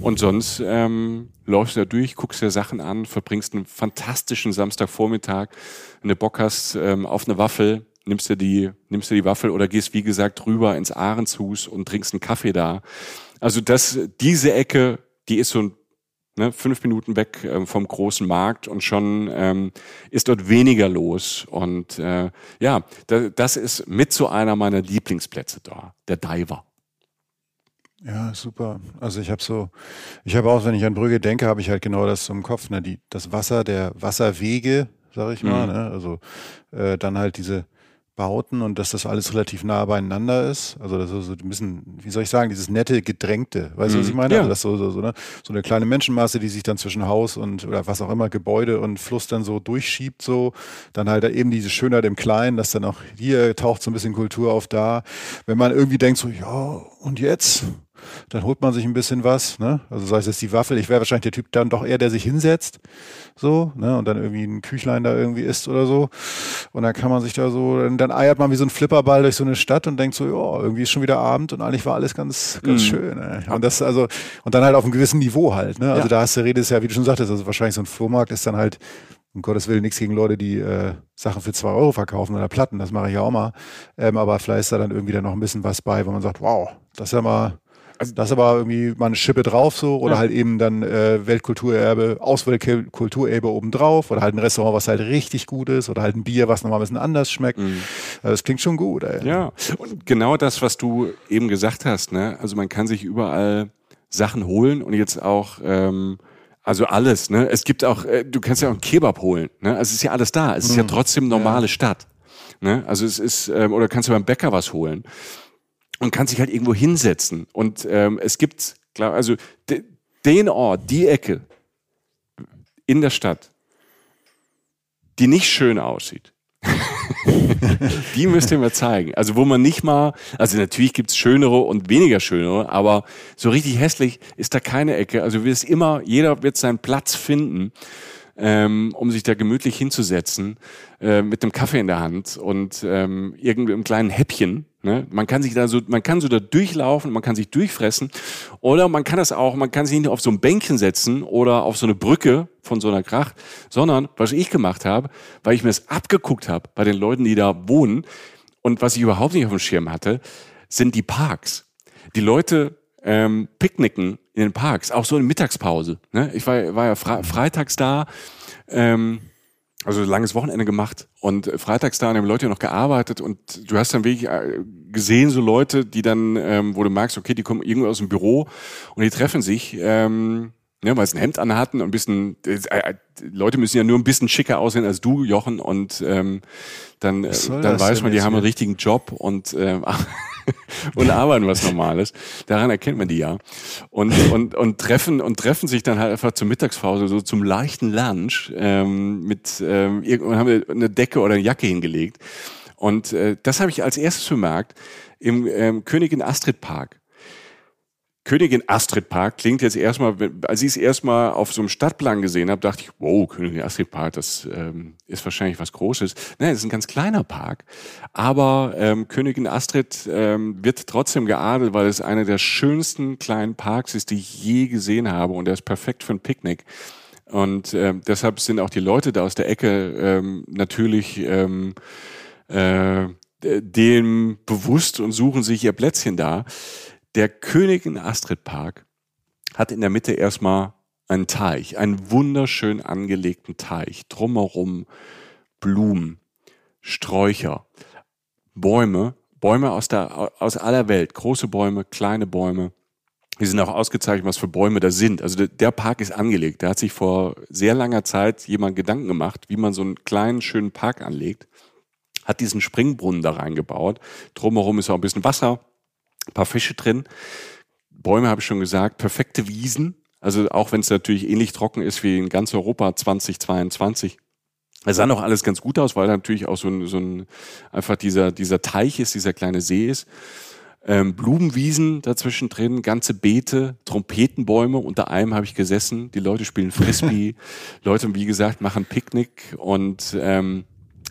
und sonst ähm, läufst du da durch, guckst dir Sachen an, verbringst einen fantastischen Samstagvormittag, wenn du Bock hast ähm, auf eine Waffel, nimmst du die, nimmst du die Waffel oder gehst, wie gesagt, rüber ins Ahrenshus und trinkst einen Kaffee da. Also das, diese Ecke, die ist so ne, fünf Minuten weg äh, vom großen Markt und schon ähm, ist dort weniger los. Und äh, ja, da, das ist mit so einer meiner Lieblingsplätze da, der Diver. Ja, super. Also ich habe so, ich habe auch, wenn ich an Brügge denke, habe ich halt genau das im Kopf, ne? Die, das Wasser der Wasserwege, sag ich mal. Mhm. Ne? Also äh, dann halt diese Bauten und dass das alles relativ nah beieinander ist. Also das ist so ein bisschen, wie soll ich sagen, dieses nette Gedrängte. Weißt du, was ich mhm. meine? Ja. Also das so, so, so, ne? so eine kleine Menschenmasse, die sich dann zwischen Haus und oder was auch immer, Gebäude und Fluss dann so durchschiebt, so. Dann halt eben diese Schönheit im Kleinen, dass dann auch hier taucht so ein bisschen Kultur auf da. Wenn man irgendwie denkt, so, ja, und jetzt? Dann holt man sich ein bisschen was, ne? Also sei es jetzt die Waffel, ich wäre wahrscheinlich der Typ dann doch eher, der sich hinsetzt, so, ne? Und dann irgendwie ein Küchlein da irgendwie isst oder so. Und dann kann man sich da so, dann, dann eiert man wie so ein Flipperball durch so eine Stadt und denkt so, ja, irgendwie ist schon wieder Abend und eigentlich war alles ganz, ganz mhm. schön. Ne? Und das also, und dann halt auf einem gewissen Niveau halt, ne? Also ja. da hast du redest ja, wie du schon sagtest, also wahrscheinlich so ein Flohmarkt ist dann halt um Gottes Willen nichts gegen Leute, die äh, Sachen für zwei Euro verkaufen oder Platten, das mache ich ja auch mal. Ähm, aber vielleicht ist da dann irgendwie dann noch ein bisschen was bei, wo man sagt, wow, das ist ja mal, also das ist aber irgendwie mal eine Schippe drauf so oder ja. halt eben dann äh, Weltkulturerbe, Ausweltkulturerbe obendrauf oder halt ein Restaurant, was halt richtig gut ist oder halt ein Bier, was nochmal ein bisschen anders schmeckt. Mhm. Also das klingt schon gut. Ey. Ja, und genau das, was du eben gesagt hast, ne? Also man kann sich überall Sachen holen und jetzt auch ähm, also alles, ne? Es gibt auch, äh, du kannst ja auch einen Kebab holen, ne? Also es ist ja alles da. Es ist mhm. ja trotzdem normale ja. Stadt. Ne? Also es ist, ähm, oder kannst du beim Bäcker was holen und kann sich halt irgendwo hinsetzen. Und ähm, es gibt, klar, also de, den Ort, die Ecke in der Stadt, die nicht schön aussieht. die müsst ihr mir zeigen. Also wo man nicht mal, also natürlich gibt's schönere und weniger schönere, aber so richtig hässlich ist da keine Ecke. Also wird es immer, jeder wird seinen Platz finden ähm, um sich da gemütlich hinzusetzen äh, mit einem Kaffee in der Hand und ähm, irgendwie im kleinen Häppchen. Ne? Man kann sich da so, man kann so da durchlaufen, man kann sich durchfressen oder man kann das auch, man kann sich nicht auf so ein Bänkchen setzen oder auf so eine Brücke von so einer Kracht, sondern was ich gemacht habe, weil ich mir das abgeguckt habe bei den Leuten, die da wohnen und was ich überhaupt nicht auf dem Schirm hatte, sind die Parks. Die Leute ähm, picknicken in den Parks, auch so in Mittagspause. Ne? Ich war, war ja fre freitags da, ähm, also langes Wochenende gemacht und freitags da haben Leute noch gearbeitet und du hast dann wirklich äh, gesehen, so Leute, die dann, ähm, wo du merkst, okay, die kommen irgendwo aus dem Büro und die treffen sich, ähm, ne, weil sie ein Hemd anhatten und ein bisschen, äh, äh, Leute müssen ja nur ein bisschen schicker aussehen als du, Jochen, und ähm, dann, äh, dann weiß man, die haben einen richtigen Job und äh, und arbeiten was Normales. Daran erkennt man die ja. Und, und, und treffen und treffen sich dann halt einfach zur Mittagspause, so zum leichten Lunch, ähm, mit ähm, irgendwann haben eine Decke oder eine Jacke hingelegt. Und äh, das habe ich als erstes bemerkt im ähm, Königin Astrid Park. Königin Astrid Park klingt jetzt erstmal, als ich es erstmal auf so einem Stadtplan gesehen habe, dachte ich, wow, Königin Astrid Park, das ähm, ist wahrscheinlich was Großes. Nein, es ist ein ganz kleiner Park, aber ähm, Königin Astrid ähm, wird trotzdem geadelt, weil es einer der schönsten kleinen Parks ist, die ich je gesehen habe und er ist perfekt für ein Picknick. Und äh, deshalb sind auch die Leute da aus der Ecke ähm, natürlich ähm, äh, dem bewusst und suchen sich ihr Plätzchen da. Der Königin Astrid Park hat in der Mitte erstmal einen Teich, einen wunderschön angelegten Teich, drumherum Blumen, Sträucher, Bäume, Bäume aus, der, aus aller Welt, große Bäume, kleine Bäume. Die sind auch ausgezeichnet, was für Bäume da sind. Also der Park ist angelegt. Da hat sich vor sehr langer Zeit jemand Gedanken gemacht, wie man so einen kleinen, schönen Park anlegt. Hat diesen Springbrunnen da reingebaut. Drumherum ist auch ein bisschen Wasser, ein paar Fische drin. Bäume habe ich schon gesagt, perfekte Wiesen. Also auch wenn es natürlich ähnlich trocken ist wie in ganz Europa 2022. Es sah noch alles ganz gut aus, weil natürlich auch so ein, so ein einfach dieser, dieser Teich ist, dieser kleine See ist. Ähm, Blumenwiesen dazwischen drin, ganze Beete, Trompetenbäume. Unter einem habe ich gesessen. Die Leute spielen Frisbee. Leute, wie gesagt, machen Picknick und ähm,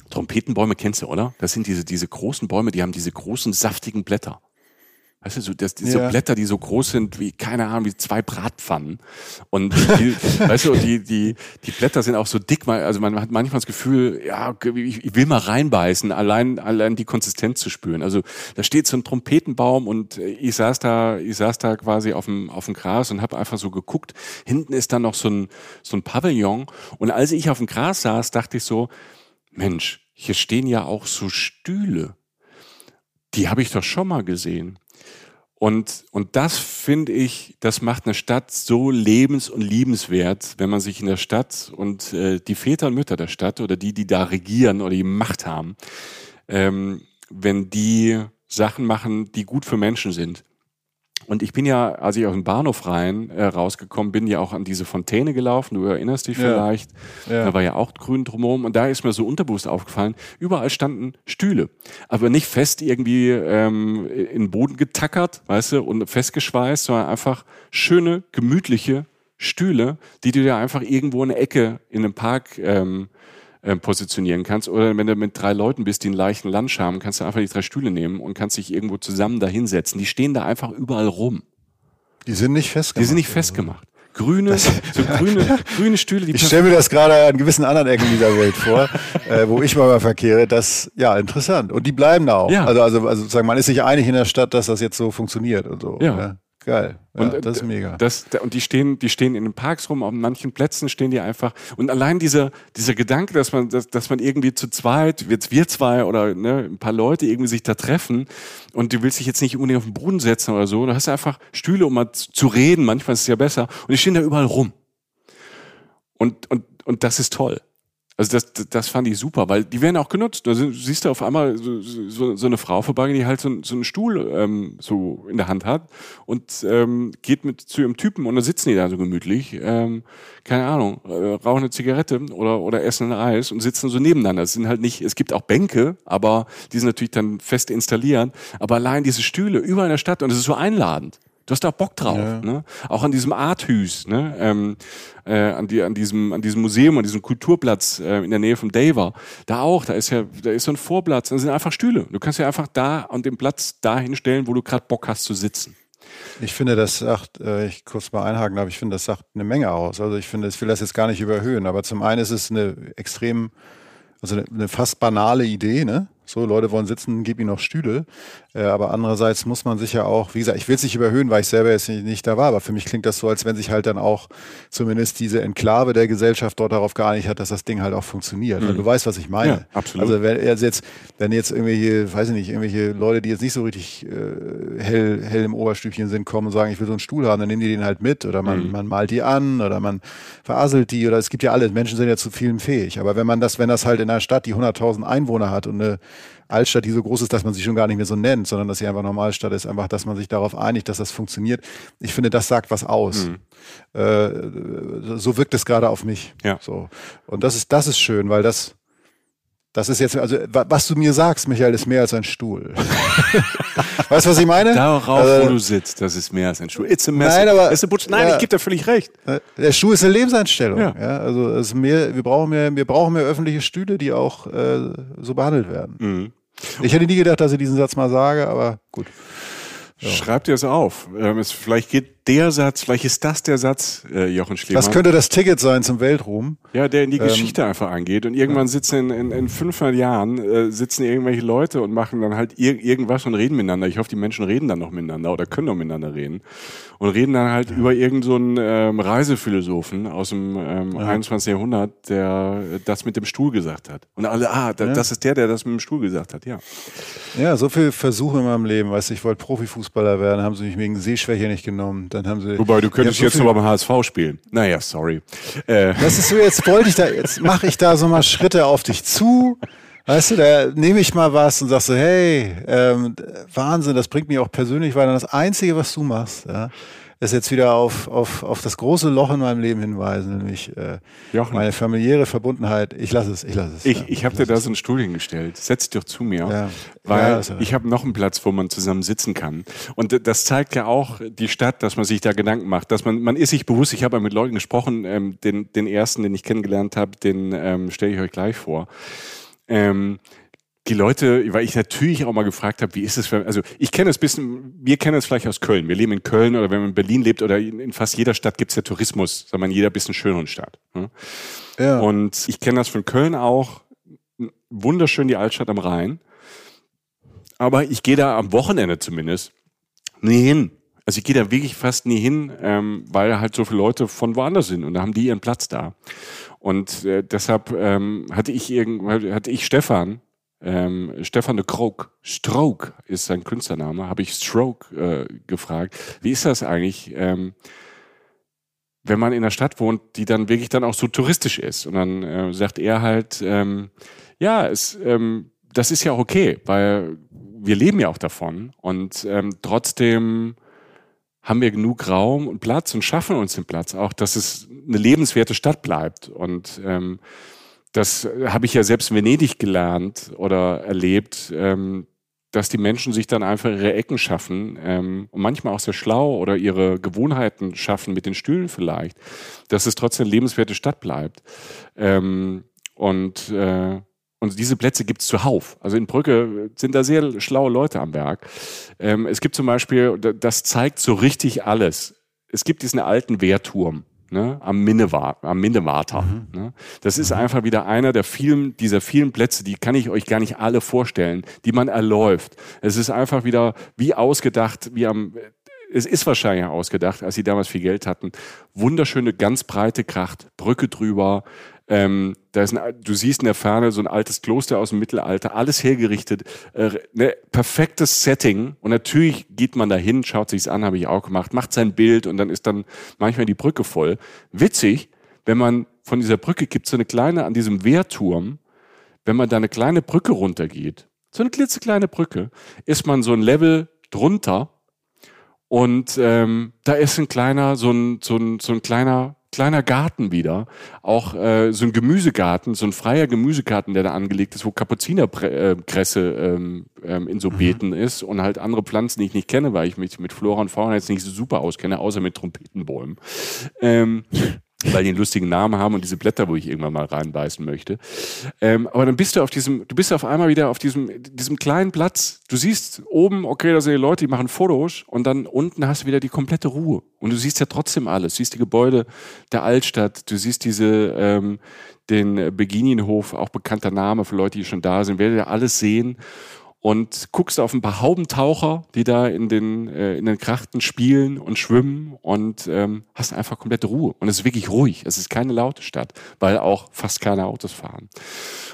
Trompetenbäume kennst du, oder? Das sind diese, diese großen Bäume, die haben diese großen, saftigen Blätter. Weißt du, so, das, diese ja. Blätter, die so groß sind wie, keine Ahnung, wie zwei Bratpfannen. Und die, weißt du, die, die, die Blätter sind auch so dick, also man hat manchmal das Gefühl, ja, ich, will mal reinbeißen, allein, allein die Konsistenz zu spüren. Also da steht so ein Trompetenbaum und ich saß da, ich saß da quasi auf dem, auf dem Gras und habe einfach so geguckt. Hinten ist dann noch so ein, so ein Pavillon. Und als ich auf dem Gras saß, dachte ich so, Mensch, hier stehen ja auch so Stühle. Die habe ich doch schon mal gesehen. Und, und das finde ich, das macht eine Stadt so lebens- und liebenswert, wenn man sich in der Stadt und äh, die Väter und Mütter der Stadt oder die, die da regieren oder die Macht haben, ähm, wenn die Sachen machen, die gut für Menschen sind. Und ich bin ja, als ich aus dem Bahnhof rein äh, rausgekommen bin, ja auch an diese Fontäne gelaufen. Du erinnerst dich ja. vielleicht. Ja. Da war ja auch grün drumherum. Und da ist mir so unterbewusst aufgefallen, überall standen Stühle. Aber nicht fest irgendwie ähm, in den Boden getackert, weißt du, und festgeschweißt, sondern einfach schöne, gemütliche Stühle, die du dir einfach irgendwo in der Ecke in einem Park ähm, äh, positionieren kannst. Oder wenn du mit drei Leuten bist, die einen leichten Lunch haben, kannst du einfach die drei Stühle nehmen und kannst dich irgendwo zusammen da hinsetzen. Die stehen da einfach überall rum. Die sind nicht festgemacht. Die sind nicht festgemacht. Grüne, das, so grüne, grüne Stühle. Die ich stelle mir das gerade an gewissen anderen Ecken dieser Welt vor, äh, wo ich mal verkehre. Das ja interessant. Und die bleiben da auch. Ja. Also, also, also sozusagen, man ist sich einig in der Stadt, dass das jetzt so funktioniert und so. Ja. ja. Geil. Ja, und das ist mega. Das, und die stehen, die stehen in den Parks rum, auf manchen Plätzen stehen die einfach. Und allein dieser, dieser Gedanke, dass man, dass, dass man irgendwie zu zweit, jetzt wir zwei oder ne, ein paar Leute irgendwie sich da treffen und du willst dich jetzt nicht unbedingt auf den Boden setzen oder so. Du hast einfach Stühle, um mal zu reden. Manchmal ist es ja besser. Und die stehen da überall rum. Und, und, und das ist toll. Also das, das fand ich super, weil die werden auch genutzt. Da siehst du auf einmal so, so, so eine Frau vorbei, die halt so, so einen Stuhl ähm, so in der Hand hat und ähm, geht mit zu ihrem Typen und da sitzen die da so gemütlich, ähm, keine Ahnung, äh, rauchen eine Zigarette oder, oder essen ein Eis und sitzen so nebeneinander. Es sind halt nicht, es gibt auch Bänke, aber die sind natürlich dann fest installiert. Aber allein diese Stühle überall in der Stadt und es ist so einladend. Du hast da Bock drauf. Ja. Ne? Auch an diesem Arthus, ne? ähm, äh, an, die, an, diesem, an diesem Museum, an diesem Kulturplatz äh, in der Nähe von Daver. Da auch, da ist ja da ist so ein Vorplatz, da sind einfach Stühle. Du kannst ja einfach da an dem Platz da hinstellen, wo du gerade Bock hast zu sitzen. Ich finde, das sagt, äh, ich kurz mal einhaken, aber ich finde, das sagt eine Menge aus. Also ich finde, ich will das jetzt gar nicht überhöhen, aber zum einen ist es eine extrem, also eine, eine fast banale Idee, ne? So, Leute wollen sitzen, gib ihnen noch Stühle. Äh, aber andererseits muss man sich ja auch, wie gesagt, ich will es nicht überhöhen, weil ich selber jetzt nicht, nicht, da war, aber für mich klingt das so, als wenn sich halt dann auch zumindest diese Enklave der Gesellschaft dort darauf geeinigt hat, dass das Ding halt auch funktioniert. Mhm. du weißt, was ich meine. Ja, absolut. Also wenn jetzt, wenn jetzt irgendwelche, weiß ich nicht, irgendwelche Leute, die jetzt nicht so richtig äh, hell, hell im Oberstübchen sind, kommen und sagen, ich will so einen Stuhl haben, dann nehmen die den halt mit oder man, mhm. man malt die an oder man veraselt die oder es gibt ja alles. Menschen sind ja zu vielem fähig. Aber wenn man das, wenn das halt in einer Stadt, die 100.000 Einwohner hat und eine Altstadt, die so groß ist, dass man sie schon gar nicht mehr so nennt, sondern dass sie einfach Normalstadt ist, einfach, dass man sich darauf einigt, dass das funktioniert. Ich finde, das sagt was aus. Mhm. Äh, so wirkt es gerade auf mich. Ja. So. Und das ist, das ist schön, weil das, das ist jetzt, also was du mir sagst, Michael, ist mehr als ein Stuhl. weißt du, was ich meine? Darauf, also, wo du sitzt, das ist mehr als ein Stuhl. It's a mess. Nein, aber, It's a Nein, ja, ich gebe dir völlig recht. Äh, der Stuhl ist eine Lebenseinstellung. Ja. ja also es ist mehr, wir, brauchen mehr, wir brauchen mehr öffentliche Stühle, die auch äh, so behandelt werden. Mhm. Ich hätte nie gedacht, dass ich diesen Satz mal sage, aber gut. Ja. Schreib dir es auf. Ähm, es, vielleicht geht der Satz, vielleicht ist das der Satz, äh, Jochen Schliemann. Das könnte das Ticket sein zum Weltruhm. Ja, der in die ähm, Geschichte einfach angeht. Und irgendwann sitzen in, in, in 500 Jahren, äh, sitzen irgendwelche Leute und machen dann halt ir irgendwas und reden miteinander. Ich hoffe, die Menschen reden dann noch miteinander oder können noch miteinander reden. Und reden dann halt ja. über irgendeinen so ähm, Reisephilosophen aus dem ähm, ja. 21. Jahrhundert, der das mit dem Stuhl gesagt hat. Und alle, ah, da, ja. das ist der, der das mit dem Stuhl gesagt hat, ja. Ja, so viel Versuche in meinem Leben. Weißt du, ich wollte Profifußballer werden, haben sie mich wegen Sehschwäche nicht genommen. Dann haben sie. Wobei, du könntest so jetzt nur beim HSV spielen. Naja, sorry. Äh. Das ist so, jetzt wollte ich da, jetzt mache ich da so mal Schritte auf dich zu. Weißt du, da nehme ich mal was und sagst so, hey, ähm, Wahnsinn, das bringt mich auch persönlich weiter. Das Einzige, was du machst, ja, ist jetzt wieder auf, auf, auf das große Loch in meinem Leben hinweisen, nämlich äh, meine familiäre Verbundenheit. Ich lasse es, ich lasse es. Ich, ja, ich habe dir da so einen Stuhl hingestellt. Setz dich doch zu mir, ja. weil ja, ich habe noch einen Platz, wo man zusammen sitzen kann. Und das zeigt ja auch die Stadt, dass man sich da Gedanken macht, dass man man ist sich bewusst. Ich habe ja mit Leuten gesprochen. Ähm, den den ersten, den ich kennengelernt habe, den ähm, stelle ich euch gleich vor. Ähm, die Leute, weil ich natürlich auch mal gefragt habe, wie ist es, also ich kenne es bisschen, wir kennen es vielleicht aus Köln. Wir leben in Köln oder wenn man in Berlin lebt oder in fast jeder Stadt gibt es ja Tourismus, sagen wir in jeder bisschen schöneren Stadt. Ne? Ja. Und ich kenne das von Köln auch, wunderschön die Altstadt am Rhein. Aber ich gehe da am Wochenende zumindest nie hin. Also ich gehe da wirklich fast nie hin, ähm, weil halt so viele Leute von woanders sind und da haben die ihren Platz da. Und äh, deshalb ähm, hatte ich irgend, hatte ich Stefan, ähm, Stefan de Krog, Stroke ist sein Künstlername, habe ich Stroke äh, gefragt. Wie ist das eigentlich, ähm, wenn man in einer Stadt wohnt, die dann wirklich dann auch so touristisch ist? Und dann äh, sagt er halt, ähm, ja, es, ähm, das ist ja auch okay, weil wir leben ja auch davon und ähm, trotzdem haben wir genug Raum und Platz und schaffen uns den Platz auch, dass es eine lebenswerte Stadt bleibt und ähm, das habe ich ja selbst in Venedig gelernt oder erlebt, ähm, dass die Menschen sich dann einfach ihre Ecken schaffen ähm, und manchmal auch sehr schlau oder ihre Gewohnheiten schaffen mit den Stühlen vielleicht, dass es trotzdem eine lebenswerte Stadt bleibt. Ähm, und, äh, und diese Plätze gibt es zuhauf. Also in Brücke sind da sehr schlaue Leute am Werk. Ähm, es gibt zum Beispiel, das zeigt so richtig alles. Es gibt diesen alten Wehrturm ne, am, Minnewa am Minnewater. Mhm. Ne. Das ist mhm. einfach wieder einer der vielen, dieser vielen Plätze, die kann ich euch gar nicht alle vorstellen, die man erläuft. Es ist einfach wieder wie ausgedacht, wie am, es ist wahrscheinlich ausgedacht, als sie damals viel Geld hatten. Wunderschöne, ganz breite Kracht, Brücke drüber, ähm, da ist ein, du siehst in der Ferne so ein altes Kloster aus dem Mittelalter, alles hergerichtet, äh, ne, perfektes Setting. Und natürlich geht man da hin, schaut sich's an, habe ich auch gemacht, macht sein Bild und dann ist dann manchmal die Brücke voll. Witzig, wenn man von dieser Brücke gibt so eine kleine an diesem Wehrturm, wenn man da eine kleine Brücke runtergeht, so eine klitzekleine Brücke, ist man so ein Level drunter und ähm, da ist ein kleiner, so ein, so ein, so ein kleiner kleiner Garten wieder. Auch äh, so ein Gemüsegarten, so ein freier Gemüsegarten, der da angelegt ist, wo Kapuzinerkresse ähm, ähm, in so mhm. Beeten ist und halt andere Pflanzen, die ich nicht kenne, weil ich mich mit Flora und Fauna jetzt nicht so super auskenne, außer mit Trompetenbäumen. Ähm, weil die einen lustigen Namen haben und diese Blätter, wo ich irgendwann mal reinbeißen möchte. Ähm, aber dann bist du auf diesem, du bist auf einmal wieder auf diesem, diesem kleinen Platz. Du siehst oben, okay, da sind die Leute, die machen Fotos und dann unten hast du wieder die komplette Ruhe. Und du siehst ja trotzdem alles. Du siehst die Gebäude der Altstadt, du siehst diese, ähm, den Begininhof, auch bekannter Name für Leute, die schon da sind, werdet ihr alles sehen und guckst auf ein paar Haubentaucher, die da in den, äh, in den Krachten spielen und schwimmen und ähm, hast einfach komplette Ruhe. Und es ist wirklich ruhig. Es ist keine laute Stadt, weil auch fast keine Autos fahren.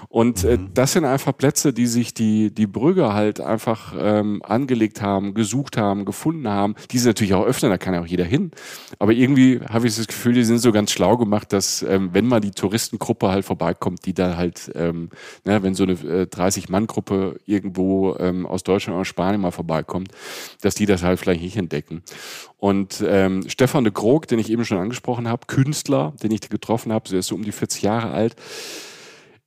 Und äh, mhm. das sind einfach Plätze, die sich die, die Brügger halt einfach ähm, angelegt haben, gesucht haben, gefunden haben. Die sind natürlich auch öffnen, da kann ja auch jeder hin. Aber irgendwie habe ich das Gefühl, die sind so ganz schlau gemacht, dass ähm, wenn mal die Touristengruppe halt vorbeikommt, die da halt, ähm, ne, wenn so eine äh, 30-Mann-Gruppe irgendwo ähm, aus Deutschland oder Spanien mal vorbeikommt, dass die das halt vielleicht nicht entdecken. Und ähm, Stefan de Krog, den ich eben schon angesprochen habe, Künstler, den ich getroffen habe, der ist so um die 40 Jahre alt,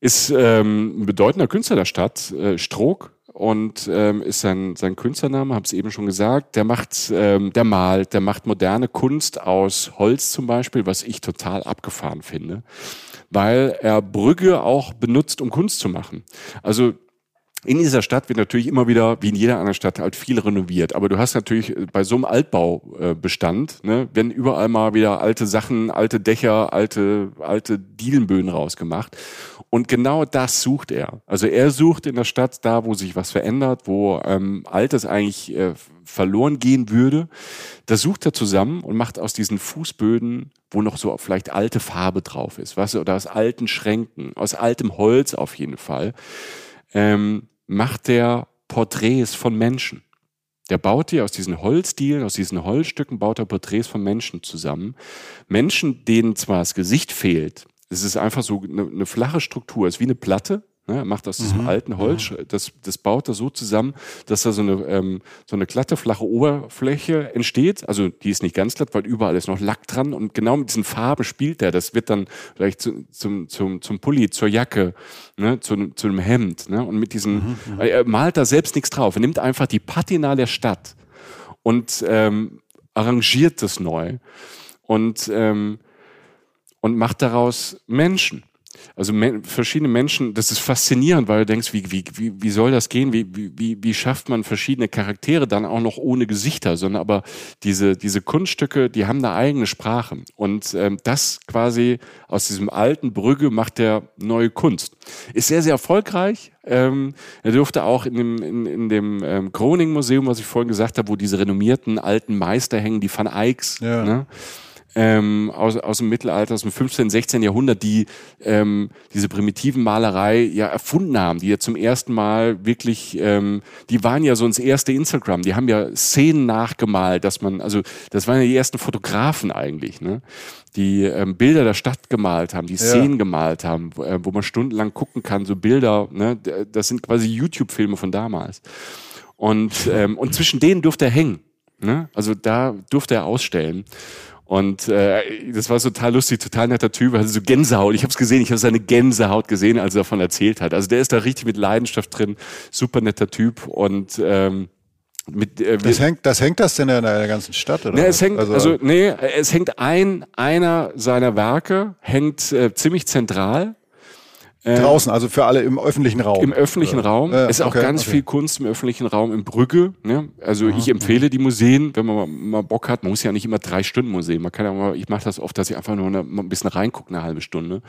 ist ähm, ein bedeutender Künstler der Stadt, äh, Stroh und ähm, ist sein, sein Künstlername, habe es eben schon gesagt. Der macht, ähm, der malt, der macht moderne Kunst aus Holz zum Beispiel, was ich total abgefahren finde, weil er Brügge auch benutzt, um Kunst zu machen. Also In dieser Stadt wird natürlich immer wieder, wie in jeder anderen Stadt, halt viel renoviert. Aber du hast natürlich bei so einem Altbaubestand, ne, werden überall mal wieder alte Sachen, alte Dächer, alte, alte Dielenböden rausgemacht. Und genau das sucht er. Also er sucht in der Stadt da, wo sich was verändert, wo ähm, Altes eigentlich äh, verloren gehen würde. Da sucht er zusammen und macht aus diesen Fußböden, wo noch so vielleicht alte Farbe drauf ist, was oder aus alten Schränken, aus altem Holz auf jeden Fall, ähm, macht er Porträts von Menschen. Der baut die aus diesen Holzdielen, aus diesen Holzstücken, baut er Porträts von Menschen zusammen. Menschen, denen zwar das Gesicht fehlt, es ist einfach so eine, eine flache Struktur, es ist wie eine Platte. Ne? Er macht aus diesem mhm. alten Holz, mhm. das, das baut er so zusammen, dass da so eine, ähm, so eine glatte, flache Oberfläche entsteht. Also die ist nicht ganz glatt, weil überall ist noch Lack dran. Und genau mit diesen Farben spielt er. Das wird dann vielleicht zu, zum, zum, zum Pulli, zur Jacke, ne? zu, zu einem Hemd. Ne? Und mit diesen, mhm. mhm. er malt da selbst nichts drauf. Er nimmt einfach die Patina der Stadt und ähm, arrangiert das neu. Und ähm, und macht daraus Menschen. Also me verschiedene Menschen, das ist faszinierend, weil du denkst, wie, wie, wie, wie soll das gehen? Wie, wie, wie schafft man verschiedene Charaktere dann auch noch ohne Gesichter? Sondern aber diese, diese Kunststücke, die haben eine eigene Sprache. Und ähm, das quasi aus diesem alten Brügge macht der neue Kunst. Ist sehr, sehr erfolgreich. Ähm, er durfte auch in dem, in, in dem ähm, Groningen-Museum, was ich vorhin gesagt habe, wo diese renommierten alten Meister hängen, die Van Eycks, ja. ne? Ähm, aus, aus dem Mittelalter, aus dem 15., 16. Jahrhundert, die ähm, diese primitiven Malerei ja erfunden haben, die ja zum ersten Mal wirklich, ähm, die waren ja so ins erste Instagram, die haben ja Szenen nachgemalt, dass man, also das waren ja die ersten Fotografen eigentlich, ne? die ähm, Bilder der Stadt gemalt haben, die Szenen ja. gemalt haben, wo, äh, wo man stundenlang gucken kann, so Bilder, ne? das sind quasi YouTube-Filme von damals. Und, ähm, und zwischen denen durfte er hängen. Ne? Also da durfte er ausstellen. Und äh, das war total lustig, total netter Typ, also so Gänsehaut. Ich habe es gesehen, ich habe seine Gänsehaut gesehen, als er davon erzählt hat. Also der ist da richtig mit Leidenschaft drin, super netter Typ und ähm, mit, äh, das, hängt, das hängt das denn in der ganzen Stadt, oder? Nee, es hängt, also, also nee, es hängt ein, einer seiner Werke hängt äh, ziemlich zentral Draußen, also für alle im öffentlichen Raum. Im öffentlichen ja. Raum. Ja, ist auch okay, ganz okay. viel Kunst im öffentlichen Raum in Brügge. Ne? Also Aha, ich empfehle die Museen, wenn man mal, mal, Bock hat. Man muss ja nicht immer drei Stunden Museen. Man kann ja mal, ich mache das oft, dass ich einfach nur eine, ein bisschen reingucke, eine halbe Stunde.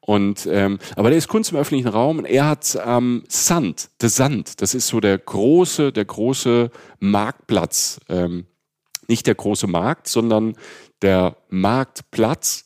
Und ähm, aber der ist Kunst im öffentlichen Raum und er hat ähm, Sand, der Sand. Das ist so der große, der große Marktplatz. Ähm, nicht der große Markt, sondern der Marktplatz.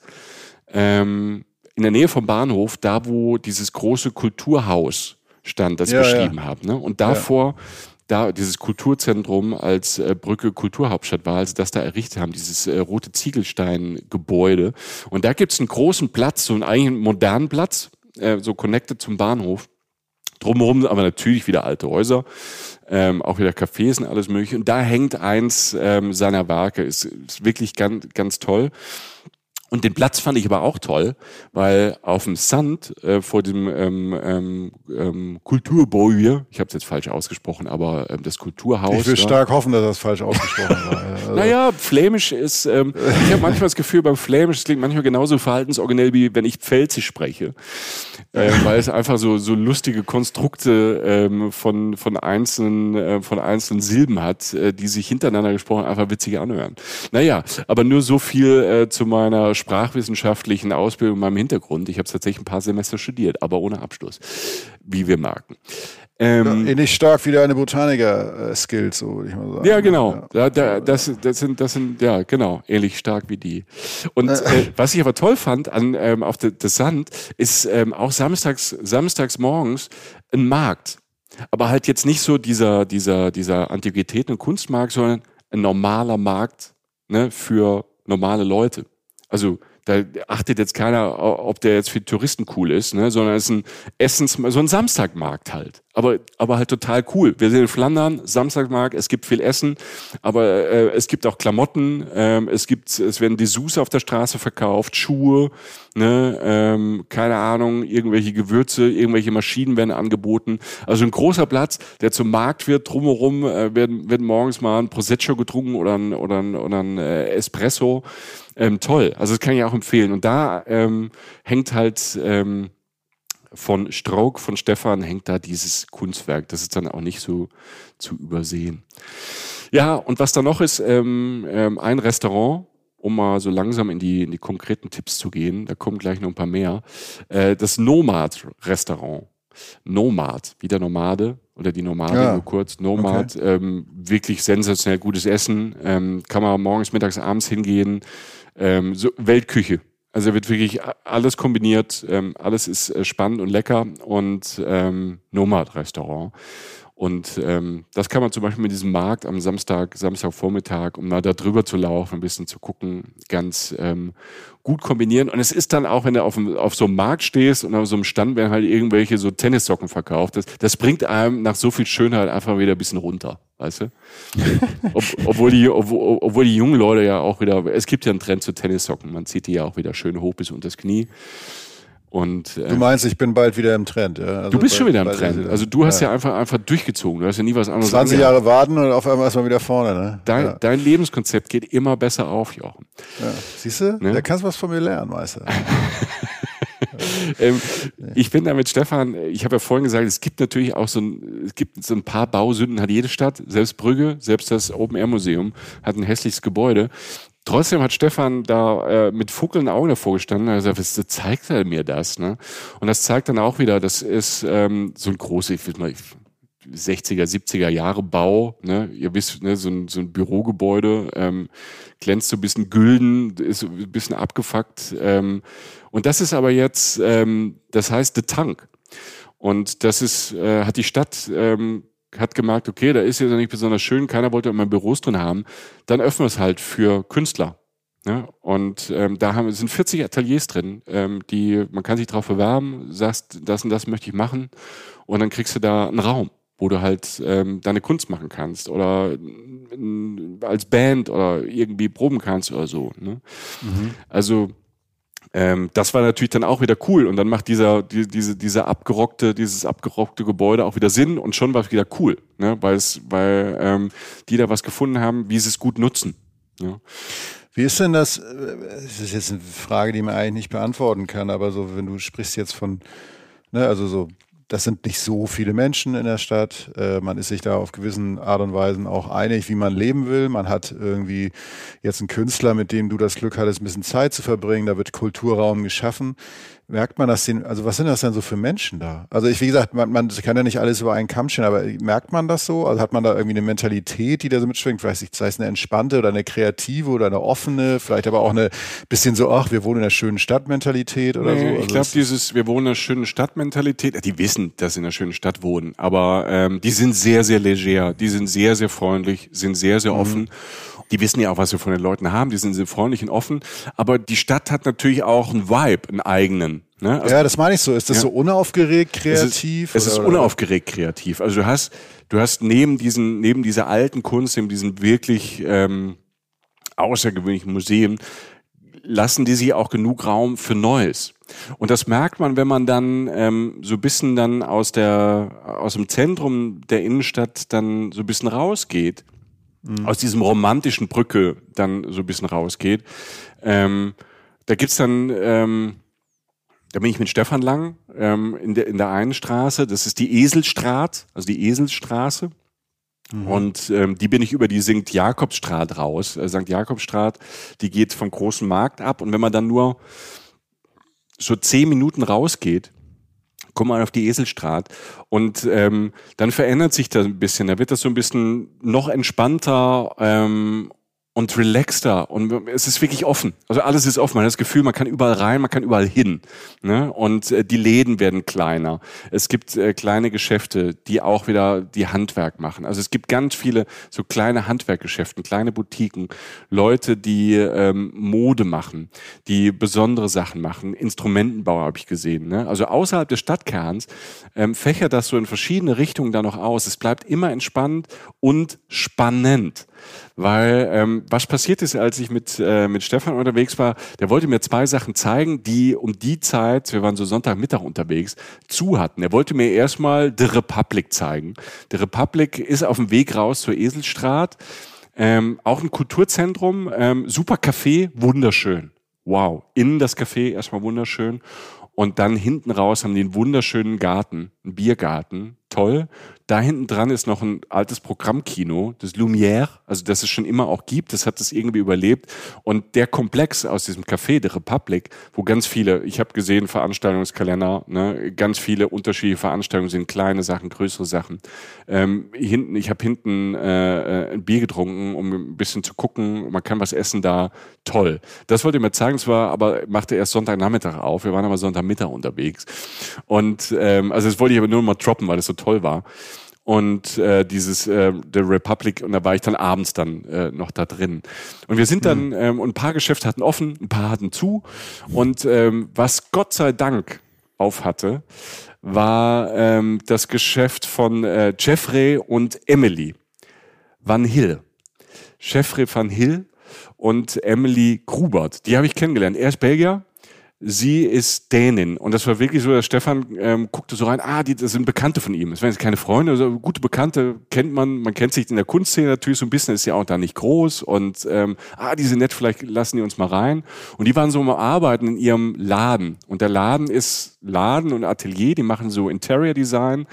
Ähm, in der Nähe vom Bahnhof, da wo dieses große Kulturhaus stand, das ich ja, beschrieben ja. habe. Ne? Und davor, ja. da dieses Kulturzentrum als äh, Brücke Kulturhauptstadt war, also das da errichtet haben, dieses äh, rote Ziegelstein-Gebäude. Und da gibt es einen großen Platz, so einen eigenen modernen Platz, äh, so connected zum Bahnhof. Drumherum aber natürlich wieder alte Häuser, ähm, auch wieder Cafés und alles mögliche. Und da hängt eins ähm, seiner Werke, ist, ist wirklich ganz, ganz toll. Und den Platz fand ich aber auch toll, weil auf dem Sand äh, vor dem ähm, ähm, ähm, Kulturbäuer, ich habe es jetzt falsch ausgesprochen, aber ähm, das Kulturhaus. Ich will ja. stark hoffen, dass das falsch ausgesprochen war. Also. Naja, Flämisch ist, ähm, ich habe manchmal das Gefühl, beim Flämisch, es klingt manchmal genauso verhaltensoriginell, wie wenn ich Pfälzisch spreche. Ähm, weil es einfach so, so lustige Konstrukte ähm, von, von, einzelnen, äh, von einzelnen Silben hat, äh, die sich hintereinander gesprochen einfach witzig anhören. Naja, aber nur so viel äh, zu meiner sprachwissenschaftlichen Ausbildung in meinem Hintergrund. Ich habe tatsächlich ein paar Semester studiert, aber ohne Abschluss, wie wir merken. Ähm, ja, ähnlich stark wie deine Botaniker-Skills, so würde ich mal sagen. Ja, genau. Ja. Da, da, das, das, sind, das sind, ja, genau, ähnlich stark wie die. Und äh, äh was ich aber toll fand an ähm, auf der Sand, ist ähm, auch samstags, samstags morgens ein Markt. Aber halt jetzt nicht so dieser, dieser, dieser Antiquitäten- und Kunstmarkt, sondern ein normaler Markt ne, für normale Leute. Also da achtet jetzt keiner, ob der jetzt für Touristen cool ist, ne? sondern es ist ein Essens, so ein Samstagmarkt halt. Aber, aber halt total cool. Wir sind in Flandern, Samstagmarkt, es gibt viel Essen, aber äh, es gibt auch Klamotten, ähm, es gibt, es werden Dessous auf der Straße verkauft, Schuhe, ne, ähm, keine Ahnung, irgendwelche Gewürze, irgendwelche Maschinen werden angeboten. Also ein großer Platz, der zum Markt wird, drumherum äh, werden, werden morgens mal ein Prosecco getrunken oder ein, oder ein, oder ein äh, Espresso ähm, toll. Also das kann ich auch empfehlen. Und da ähm, hängt halt ähm, von Strauk, von Stefan hängt da dieses Kunstwerk. Das ist dann auch nicht so zu übersehen. Ja, und was da noch ist, ähm, ähm, ein Restaurant, um mal so langsam in die, in die konkreten Tipps zu gehen, da kommen gleich noch ein paar mehr, äh, das Nomad-Restaurant. Nomad, wie der Nomade oder die Nomade, ja. nur kurz. Nomad, okay. ähm, wirklich sensationell gutes Essen, ähm, kann man morgens, mittags, abends hingehen. Ähm, so Weltküche, also wird wirklich alles kombiniert, ähm, alles ist äh, spannend und lecker und ähm, Nomad-Restaurant. Und ähm, das kann man zum Beispiel mit diesem Markt am Samstag, Samstagvormittag, um mal da drüber zu laufen, ein bisschen zu gucken, ganz ähm, gut kombinieren. Und es ist dann auch, wenn du auf, auf so einem Markt stehst und auf so einem Stand werden halt irgendwelche so Tennissocken verkauft, das, das bringt einem nach so viel Schönheit einfach wieder ein bisschen runter, weißt du? Ob, obwohl, die, obwohl, obwohl die jungen Leute ja auch wieder, es gibt ja einen Trend zu Tennissocken, man zieht die ja auch wieder schön hoch bis unter das Knie. Und, äh, du meinst, ich bin bald wieder im Trend. Ja? Also du bist bald, schon wieder im Trend. Also du hast ja. ja, einfach, einfach durchgezogen. Du hast ja nie was anderes 20 angehört. Jahre warten und auf einmal ist man wieder vorne. Ne? Dein, ja. dein Lebenskonzept geht immer besser auf, Jochen. Siehst du? Ne? Da kannst du was von mir lernen, Meister. ähm, ich bin da mit Stefan, ich habe ja vorhin gesagt, es gibt natürlich auch so ein, es gibt so ein paar Bausünden, hat jede Stadt, selbst Brügge, selbst das Open-Air-Museum hat ein hässliches Gebäude. Trotzdem hat Stefan da äh, mit funkelnden Augen davor gestanden. Er sagt, was zeigt er mir das? Ne? Und das zeigt dann auch wieder, das ist ähm, so ein großes, ich will mal, 60er, 70er Jahre Bau, ne? ihr wisst, ne? so, ein, so ein Bürogebäude, ähm, glänzt so ein bisschen gülden, ist ein bisschen abgefuckt. Ähm, und das ist aber jetzt, ähm, das heißt The Tank. Und das ist, äh, hat die Stadt ähm, hat gemerkt, okay, da ist jetzt nicht besonders schön, keiner wollte immer Büros drin haben, dann öffnen wir es halt für Künstler. Ne? Und ähm, da haben, sind 40 Ateliers drin, ähm, die man kann sich darauf bewerben, sagst, das und das möchte ich machen und dann kriegst du da einen Raum, wo du halt ähm, deine Kunst machen kannst oder als Band oder irgendwie proben kannst oder so. Ne? Mhm. Also ähm, das war natürlich dann auch wieder cool und dann macht dieser, die, diese, dieser abgerockte, dieses abgerockte Gebäude auch wieder Sinn und schon war es wieder cool, ne? weil es, weil ähm, die da was gefunden haben, wie sie es gut nutzen. Ja. Wie ist denn das? Das ist jetzt eine Frage, die man eigentlich nicht beantworten kann, aber so, wenn du sprichst jetzt von, ne, also so das sind nicht so viele Menschen in der Stadt. Äh, man ist sich da auf gewissen Art und Weisen auch einig, wie man leben will. Man hat irgendwie jetzt einen Künstler, mit dem du das Glück hattest, ein bisschen Zeit zu verbringen. Da wird Kulturraum geschaffen merkt man das den, also was sind das denn so für Menschen da? Also ich, wie gesagt, man, man kann ja nicht alles über einen Kamm stellen, aber merkt man das so? Also hat man da irgendwie eine Mentalität, die da so mitschwingt? Ich, sei es eine entspannte oder eine kreative oder eine offene, vielleicht aber auch eine bisschen so, ach, wir wohnen in einer schönen Stadt-Mentalität oder nee, so? Also ich glaube, dieses, wir wohnen in einer schönen Stadt-Mentalität, die wissen, dass sie in einer schönen Stadt wohnen, aber ähm, die sind sehr, sehr leger, die sind sehr, sehr freundlich, sind sehr, sehr mhm. Die wissen ja auch, was wir von den Leuten haben, die sind sehr freundlich und offen, aber die Stadt hat natürlich auch einen Vibe, einen eigenen. Ne? Also, ja, das meine ich so. Ist das ja. so unaufgeregt kreativ? Es ist, es ist unaufgeregt kreativ. Also du hast, du hast neben diesen, neben dieser alten Kunst, neben diesen wirklich ähm, außergewöhnlichen Museen, lassen die sich auch genug Raum für Neues. Und das merkt man, wenn man dann ähm, so ein bisschen dann aus der aus dem Zentrum der Innenstadt dann so ein bisschen rausgeht, mhm. aus diesem romantischen Brücke dann so ein bisschen rausgeht. Ähm, da gibt's dann ähm, da bin ich mit Stefan lang ähm, in, der, in der einen Straße. Das ist die Eselstraat, also die Eselsstraße. Mhm. Und ähm, die bin ich über die St. Jakobstraat raus. Äh, St. Jakobstraat, die geht vom großen Markt ab. Und wenn man dann nur so zehn Minuten rausgeht, kommt man auf die Eselstraat und ähm, dann verändert sich das ein bisschen. Da wird das so ein bisschen noch entspannter ähm, und relaxter und es ist wirklich offen. Also alles ist offen. Man hat das Gefühl, man kann überall rein, man kann überall hin. Ne? Und äh, die Läden werden kleiner. Es gibt äh, kleine Geschäfte, die auch wieder die Handwerk machen. Also es gibt ganz viele so kleine Handwerkgeschäfte, kleine Boutiquen, Leute, die ähm, Mode machen, die besondere Sachen machen. Instrumentenbauer habe ich gesehen. Ne? Also außerhalb des Stadtkerns ähm, fächert das so in verschiedene Richtungen da noch aus. Es bleibt immer entspannt und spannend. Weil ähm, was passiert ist, als ich mit, äh, mit Stefan unterwegs war, der wollte mir zwei Sachen zeigen, die um die Zeit, wir waren so Sonntagmittag unterwegs, zu hatten. Er wollte mir erstmal The Republic zeigen. The Republic ist auf dem Weg raus zur Eselstraat. Ähm, auch ein Kulturzentrum, ähm, super Café, wunderschön. Wow, innen das Café erstmal wunderschön. Und dann hinten raus haben die einen wunderschönen Garten, einen Biergarten, toll. Da hinten dran ist noch ein altes Programmkino, das Lumière, also das es schon immer auch gibt, das hat es irgendwie überlebt. Und der Komplex aus diesem Café, der Republic, wo ganz viele, ich habe gesehen, Veranstaltungskalender, ne, ganz viele unterschiedliche Veranstaltungen sind, kleine Sachen, größere Sachen. Ähm, hinten, ich habe hinten äh, äh, ein Bier getrunken, um ein bisschen zu gucken, man kann was essen da, toll. Das wollte ich mir zeigen, zwar, aber machte erst Sonntagnachmittag auf, wir waren aber Sonntagmittag unterwegs. Und ähm, also das wollte ich aber nur mal droppen, weil es so toll war und äh, dieses äh, The Republic und da war ich dann abends dann äh, noch da drin und wir sind dann ähm, und ein paar Geschäfte hatten offen, ein paar hatten zu und ähm, was Gott sei Dank auf hatte, war ähm, das Geschäft von äh, Jeffrey und Emily Van Hill. Jeffrey Van Hill und Emily Grubert. Die habe ich kennengelernt. Er ist Belgier, sie ist Dänin. Und das war wirklich so, dass Stefan ähm, guckte so rein, ah, die, das sind Bekannte von ihm. Das waren jetzt keine Freunde, also gute Bekannte kennt man, man kennt sich in der Kunstszene natürlich so ein bisschen, ist ja auch da nicht groß und ähm, ah, die sind nett, vielleicht lassen die uns mal rein. Und die waren so am Arbeiten in ihrem Laden. Und der Laden ist Laden und Atelier, die machen so Interior Design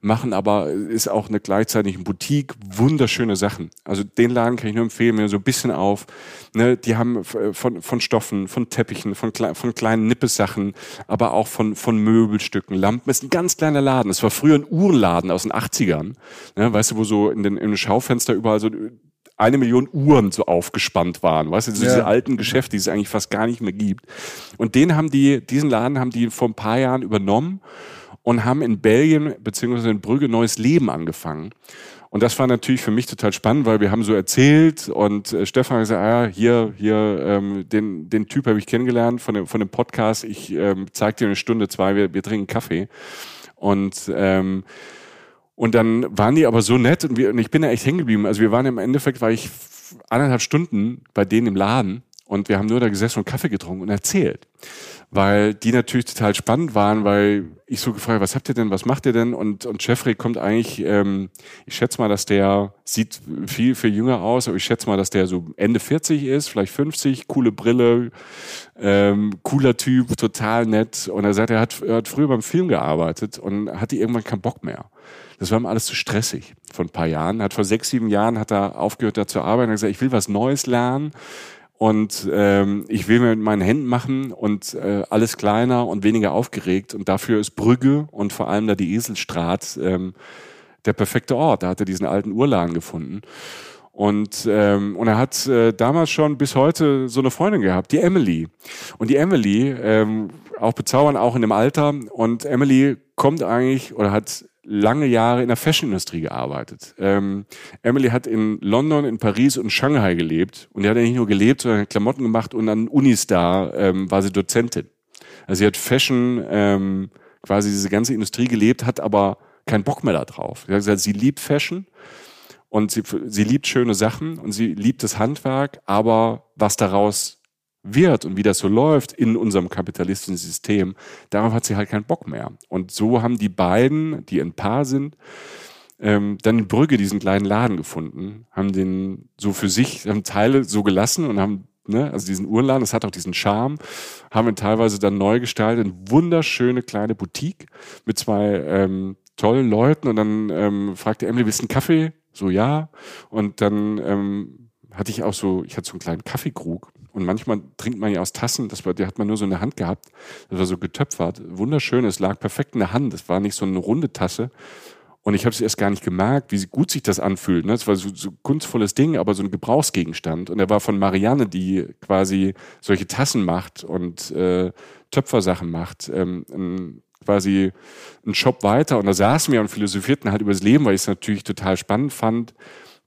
machen aber, ist auch eine gleichzeitig Boutique, wunderschöne Sachen. Also den Laden kann ich nur empfehlen, mir so ein bisschen auf. Ne, die haben von, von Stoffen, von Teppichen, von, von kleinen Nippessachen, aber auch von, von Möbelstücken, Lampen. Es ist ein ganz kleiner Laden. Es war früher ein Uhrenladen aus den 80ern. Ne, weißt du, wo so in den, in den Schaufenster überall so eine Million Uhren so aufgespannt waren. Weißt du, so ja. diese alten Geschäfte, die es eigentlich fast gar nicht mehr gibt. Und den haben die, diesen Laden haben die vor ein paar Jahren übernommen und haben in Belgien beziehungsweise in Brügge neues Leben angefangen. Und das war natürlich für mich total spannend, weil wir haben so erzählt und äh, Stefan hat gesagt, ah, hier, hier, ähm, den, den Typ habe ich kennengelernt von dem, von dem Podcast. Ich ähm, zeig dir eine Stunde, zwei, wir, wir trinken Kaffee. Und ähm, und dann waren die aber so nett und, wir, und ich bin da echt hängen geblieben. Also wir waren im Endeffekt, war ich anderthalb Stunden bei denen im Laden und wir haben nur da gesessen und Kaffee getrunken und erzählt weil die natürlich total spannend waren, weil ich so gefragt, was habt ihr denn, was macht ihr denn? Und, und Jeffrey kommt eigentlich, ähm, ich schätze mal, dass der sieht viel, viel jünger aus, aber ich schätze mal, dass der so Ende 40 ist, vielleicht 50, coole Brille, ähm, cooler Typ, total nett. Und er sagt, er hat, er hat früher beim Film gearbeitet und hatte irgendwann keinen Bock mehr. Das war ihm alles zu stressig vor ein paar Jahren. Hat vor sechs, sieben Jahren hat er aufgehört, da zu arbeiten. Er hat gesagt, ich will was Neues lernen und ähm, ich will mir mit meinen Händen machen und äh, alles kleiner und weniger aufgeregt und dafür ist Brügge und vor allem da die Eselstraat ähm, der perfekte Ort. Da hat er diesen alten Urladen gefunden. Und, ähm, und er hat äh, damals schon bis heute so eine Freundin gehabt, die Emily. Und die Emily, ähm, auch bezaubern, auch in dem Alter. Und Emily kommt eigentlich oder hat lange Jahre in der Fashionindustrie gearbeitet. Ähm, Emily hat in London, in Paris und Shanghai gelebt. Und die hat ja nicht nur gelebt, sondern Klamotten gemacht und an Unis da ähm, war sie Dozentin. Also sie hat Fashion, ähm, quasi diese ganze Industrie gelebt, hat aber keinen Bock mehr da drauf. Sie hat gesagt, sie liebt Fashion und sie, sie liebt schöne Sachen und sie liebt das Handwerk, aber was daraus wird und wie das so läuft in unserem kapitalistischen System, darauf hat sie halt keinen Bock mehr. Und so haben die beiden, die ein Paar sind, ähm, dann in Brügge diesen kleinen Laden gefunden, haben den so für sich, haben Teile so gelassen und haben, ne, also diesen Urladen, das hat auch diesen Charme, haben ihn teilweise dann neu gestaltet, eine wunderschöne kleine Boutique mit zwei ähm, tollen Leuten und dann ähm, fragte Emily, willst du einen Kaffee? So, ja. Und dann ähm, hatte ich auch so, ich hatte so einen kleinen Kaffeekrug und manchmal trinkt man ja aus Tassen, das war, die hat man nur so in der Hand gehabt. Das war so getöpfert. Wunderschön, es lag perfekt in der Hand. Es war nicht so eine runde Tasse. Und ich habe es erst gar nicht gemerkt, wie gut sich das anfühlt. Ne? Es war so, so kunstvolles Ding, aber so ein Gebrauchsgegenstand. Und er war von Marianne, die quasi solche Tassen macht und äh, Töpfersachen macht. Ähm, ein, quasi einen Shop weiter. Und da saßen wir und philosophierten halt über das Leben, weil ich es natürlich total spannend fand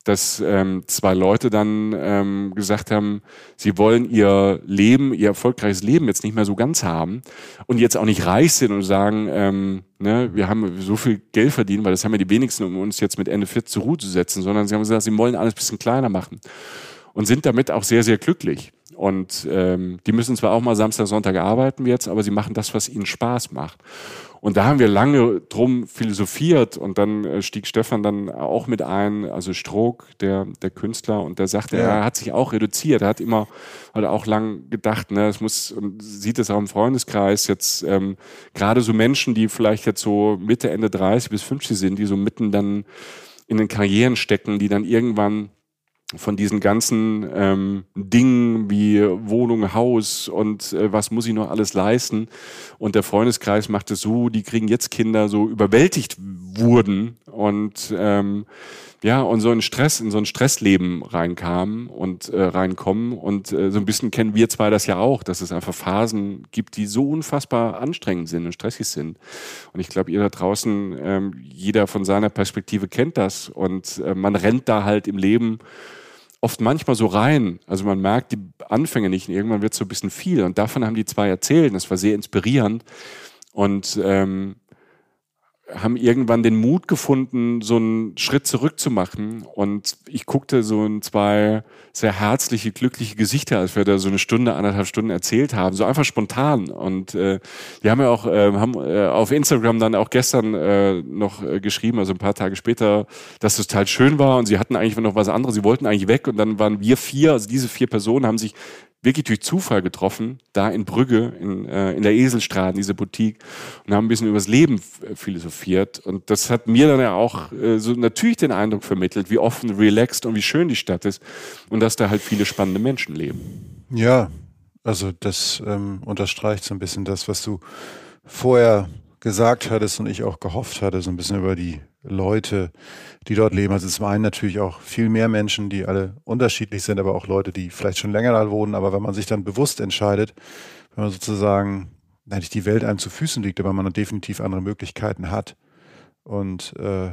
dass ähm, zwei Leute dann ähm, gesagt haben, sie wollen ihr Leben, ihr erfolgreiches Leben jetzt nicht mehr so ganz haben und jetzt auch nicht reich sind und sagen, ähm, ne, wir haben so viel Geld verdient, weil das haben ja die wenigsten, um uns jetzt mit Ende 40 zur Ruhe zu setzen, sondern sie haben gesagt, sie wollen alles bisschen kleiner machen und sind damit auch sehr, sehr glücklich. und ähm, die müssen zwar auch mal Samstag, Sonntag arbeiten jetzt, aber sie machen das, was ihnen Spaß macht. Und da haben wir lange drum philosophiert und dann äh, stieg Stefan dann auch mit ein, also Stroh, der, der Künstler, und der sagte, ja. er hat sich auch reduziert. Er hat immer, hat auch lang gedacht, ne, es muss, und sieht es auch im Freundeskreis jetzt, ähm, gerade so Menschen, die vielleicht jetzt so Mitte, Ende 30 bis 50 sind, die so mitten dann in den Karrieren stecken, die dann irgendwann von diesen ganzen ähm, Dingen wie Wohnung, Haus und äh, was muss ich noch alles leisten. Und der Freundeskreis macht es so, die kriegen jetzt Kinder so überwältigt wurden und ähm, ja, und so ein Stress, in so ein Stressleben reinkamen und äh, reinkommen. Und äh, so ein bisschen kennen wir zwei das ja auch, dass es einfach Phasen gibt, die so unfassbar anstrengend sind und stressig sind. Und ich glaube, ihr da draußen, ähm, jeder von seiner Perspektive kennt das. Und äh, man rennt da halt im Leben oft manchmal so rein. Also man merkt die Anfänge nicht und irgendwann wird es so ein bisschen viel. Und davon haben die zwei erzählt. Das war sehr inspirierend. Und ähm, haben irgendwann den Mut gefunden, so einen Schritt zurück zu machen. Und ich guckte so in zwei sehr herzliche, glückliche Gesichter, als wir da so eine Stunde, anderthalb Stunden erzählt haben, so einfach spontan. Und äh, die haben ja auch äh, haben äh, auf Instagram dann auch gestern äh, noch äh, geschrieben, also ein paar Tage später, dass es total schön war und sie hatten eigentlich noch was anderes, sie wollten eigentlich weg und dann waren wir vier, also diese vier Personen haben sich wirklich durch Zufall getroffen, da in Brügge, in, äh, in der Eselstraße, diese Boutique, und haben ein bisschen übers Leben philosophiert. Und das hat mir dann ja auch äh, so natürlich den Eindruck vermittelt, wie offen, relaxed und wie schön die Stadt ist und dass da halt viele spannende Menschen leben. Ja, also das ähm, unterstreicht so ein bisschen das, was du vorher gesagt hattest und ich auch gehofft hatte, so ein bisschen über die Leute, die dort leben. Also es waren natürlich auch viel mehr Menschen, die alle unterschiedlich sind, aber auch Leute, die vielleicht schon länger da wohnen. Aber wenn man sich dann bewusst entscheidet, wenn man sozusagen eigentlich die Welt einem zu Füßen liegt, aber man definitiv andere Möglichkeiten hat und äh,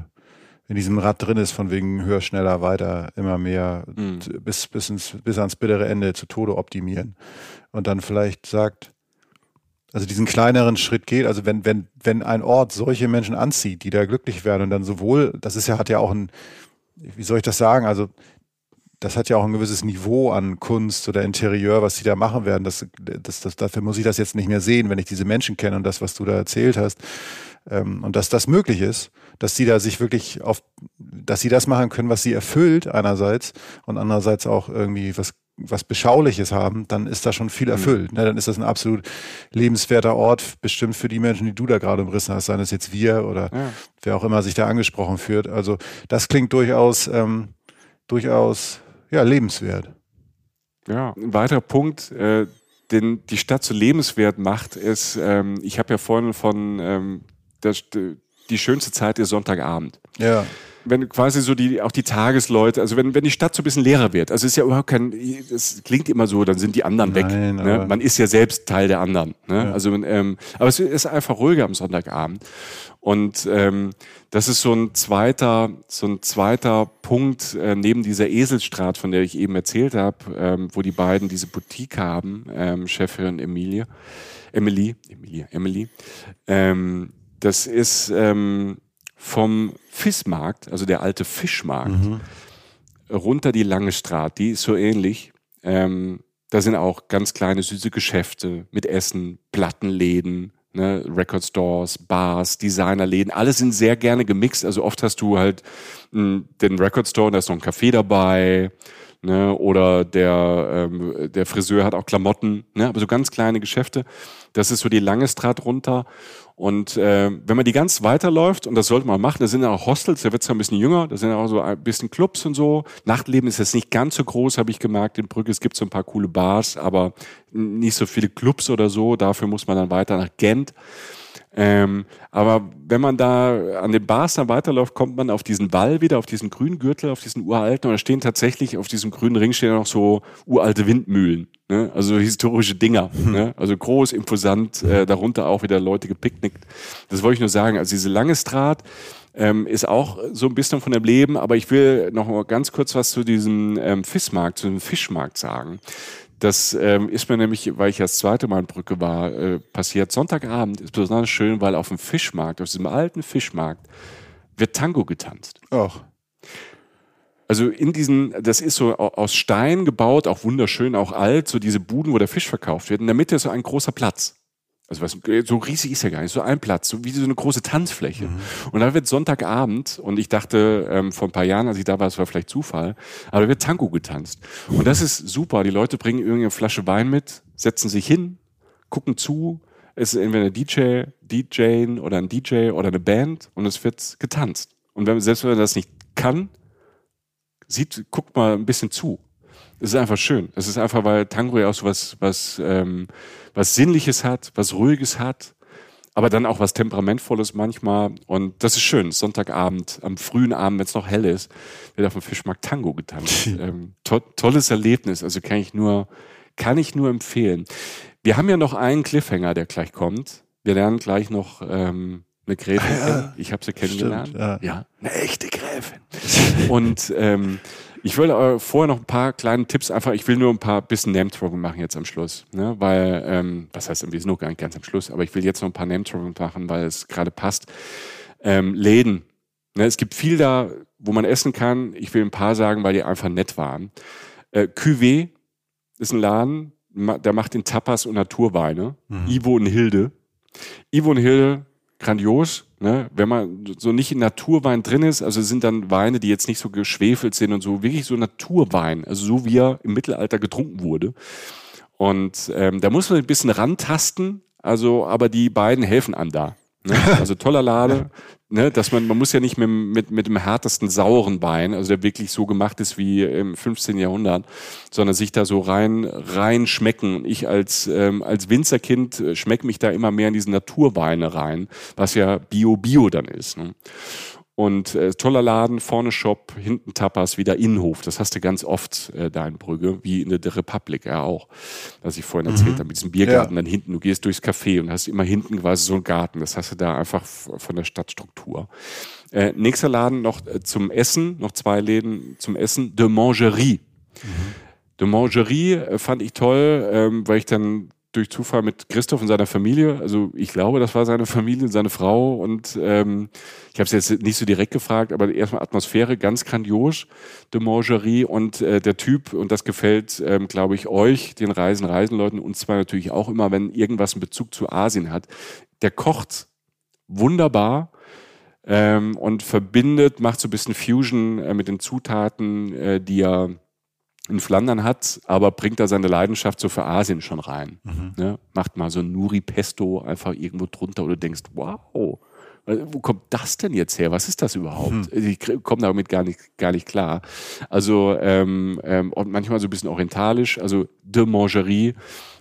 in diesem Rad drin ist, von wegen höher, schneller, weiter, immer mehr, mhm. bis, bis, ins, bis ans bittere Ende zu Tode optimieren. Und dann vielleicht sagt, also diesen kleineren Schritt geht, also wenn, wenn, wenn ein Ort solche Menschen anzieht, die da glücklich werden und dann sowohl, das ist ja, hat ja auch ein, wie soll ich das sagen, also das hat ja auch ein gewisses Niveau an Kunst oder Interieur, was sie da machen werden. Das, das, das, dafür muss ich das jetzt nicht mehr sehen, wenn ich diese Menschen kenne und das, was du da erzählt hast. Ähm, und dass das möglich ist, dass sie da sich wirklich auf, dass sie das machen können, was sie erfüllt einerseits und andererseits auch irgendwie was was Beschauliches haben, dann ist da schon viel mhm. erfüllt. Mhm. Ne? Dann ist das ein absolut lebenswerter Ort, bestimmt für die Menschen, die du da gerade umrissen hast, seien es jetzt wir oder ja. wer auch immer sich da angesprochen führt. Also das klingt durchaus, ähm, durchaus ja, lebenswert. Ja, ein weiterer Punkt, äh, den die Stadt so lebenswert macht, ist, ähm, ich habe ja vorhin von ähm, der, die schönste Zeit ist Sonntagabend. Ja wenn quasi so die, auch die Tagesleute, also wenn, wenn die Stadt so ein bisschen leerer wird, also es ist ja überhaupt kein, es klingt immer so, dann sind die anderen weg. Nein, ne? Man ist ja selbst Teil der anderen. Ne? Ja. Also, ähm, aber es ist einfach ruhiger am Sonntagabend. Und ähm, das ist so ein zweiter, so ein zweiter Punkt äh, neben dieser Eselstraat, von der ich eben erzählt habe, ähm, wo die beiden diese Boutique haben, ähm, Chefin Emilie, Emily, Emilie, Emily. Ähm, das ist ähm, vom Fischmarkt, also der alte Fischmarkt, mhm. runter die Lange Straße, die ist so ähnlich. Ähm, da sind auch ganz kleine süße Geschäfte mit Essen, Plattenläden, ne, Record Stores, Bars, Designerläden, alle sind sehr gerne gemixt. Also oft hast du halt mh, hm, den Record Store, da ist noch ein Café dabei, ne, oder der, ähm, der Friseur hat auch Klamotten, ne, aber so ganz kleine Geschäfte. Das ist so die lange Straße runter. Und äh, wenn man die ganz weiterläuft, und das sollte man machen, da sind ja auch Hostels, da wird es ja ein bisschen jünger, da sind ja auch so ein bisschen Clubs und so. Nachtleben ist jetzt nicht ganz so groß, habe ich gemerkt. In Brügge es gibt so ein paar coole Bars, aber nicht so viele Clubs oder so. Dafür muss man dann weiter nach Gent. Ähm, aber wenn man da an den Bars dann weiterläuft, kommt man auf diesen Wall wieder, auf diesen grünen Gürtel, auf diesen uralten. Und da stehen tatsächlich auf diesem grünen Ring stehen noch so uralte Windmühlen. Ne? Also historische Dinger. Hm. Ne? Also groß, imposant, äh, darunter auch wieder Leute gepicknickt. Das wollte ich nur sagen. Also diese lange Strat ähm, ist auch so ein bisschen von dem Leben, aber ich will noch mal ganz kurz was zu diesem ähm, Fischmarkt, zu dem Fischmarkt sagen. Das ähm, ist mir nämlich, weil ich das zweite Mal in Brücke war, äh, passiert. Sonntagabend ist besonders schön, weil auf dem Fischmarkt, auf diesem alten Fischmarkt, wird Tango getanzt. Ach. also in diesen, das ist so aus Stein gebaut, auch wunderschön, auch alt, so diese Buden, wo der Fisch verkauft wird. In der Mitte ist so ein großer Platz. Also was, so riesig ist ja gar nicht, so ein Platz, so wie so eine große Tanzfläche. Mhm. Und da wird Sonntagabend, und ich dachte ähm, vor ein paar Jahren, als ich da war, es war vielleicht Zufall, aber da wird Tango getanzt. Und das ist super. Die Leute bringen irgendeine Flasche Wein mit, setzen sich hin, gucken zu. Es ist entweder ein DJ, DJ oder ein DJ oder eine Band und es wird getanzt. Und wenn, selbst wenn man das nicht kann, sieht, guckt mal ein bisschen zu. Es ist einfach schön. Es ist einfach, weil Tango ja auch so was, was, ähm, was Sinnliches hat, was Ruhiges hat, aber dann auch was Temperamentvolles manchmal. Und das ist schön. Sonntagabend, am frühen Abend, wenn es noch hell ist, wird auf dem Fischmarkt Tango getanzt. ähm, to tolles Erlebnis. Also kann ich nur, kann ich nur empfehlen. Wir haben ja noch einen Cliffhanger, der gleich kommt. Wir lernen gleich noch ähm, eine Gräfin. Ja, ich habe sie kennengelernt. Stimmt, ja. ja. eine echte Gräfin. Und ähm, ich will äh, vorher noch ein paar kleine Tipps einfach, ich will nur ein paar bisschen Name-Dropping machen jetzt am Schluss. Ne? Weil, ähm, was heißt, wir sind noch gar nicht ganz am Schluss, aber ich will jetzt noch ein paar Name-Dropping machen, weil es gerade passt. Ähm, Läden. Ne? Es gibt viel da, wo man essen kann. Ich will ein paar sagen, weil die einfach nett waren. Äh, Cuvée ist ein Laden, der macht den Tapas und Naturweine. Mhm. Ivo und Hilde. Ivo und Hilde grandios. Ne? Wenn man so nicht in Naturwein drin ist, also sind dann Weine, die jetzt nicht so geschwefelt sind und so, wirklich so Naturwein, also so wie er im Mittelalter getrunken wurde. Und ähm, da muss man ein bisschen rantasten, also, aber die beiden helfen einem da. Ne? Also toller Lade, ne? dass man, man muss ja nicht mit, mit, mit dem härtesten sauren Wein, also der wirklich so gemacht ist wie im 15. Jahrhundert, sondern sich da so rein, rein schmecken. Ich als, ähm, als Winzerkind äh, schmecke mich da immer mehr in diese Naturweine rein, was ja Bio-Bio dann ist. Ne? Und äh, toller Laden, vorne Shop, hinten Tapas, wieder Innenhof. Das hast du ganz oft äh, da in Brügge, wie in der Republik ja auch. Was ich vorhin erzählt mhm. habe, mit diesem Biergarten ja. dann hinten. Du gehst durchs Café und hast immer hinten quasi so einen Garten. Das hast du da einfach von der Stadtstruktur. Äh, nächster Laden noch äh, zum Essen, noch zwei Läden zum Essen. De Mangerie. Mhm. De Mangerie äh, fand ich toll, ähm, weil ich dann durch Zufall mit Christoph und seiner Familie. Also ich glaube, das war seine Familie, seine Frau und ähm, ich habe es jetzt nicht so direkt gefragt, aber erstmal Atmosphäre ganz grandios, de Mangerie und äh, der Typ und das gefällt, ähm, glaube ich, euch, den Reisen, Reisenleuten und zwar natürlich auch immer, wenn irgendwas einen Bezug zu Asien hat. Der kocht wunderbar ähm, und verbindet, macht so ein bisschen Fusion äh, mit den Zutaten, äh, die er in Flandern hat, aber bringt da seine Leidenschaft so für Asien schon rein. Mhm. Ne? Macht mal so ein Nuri Pesto einfach irgendwo drunter oder denkst, wow, wo kommt das denn jetzt her? Was ist das überhaupt? Mhm. Ich komme damit gar nicht, gar nicht klar. Also ähm, ähm, und manchmal so ein bisschen orientalisch, also de Mangerie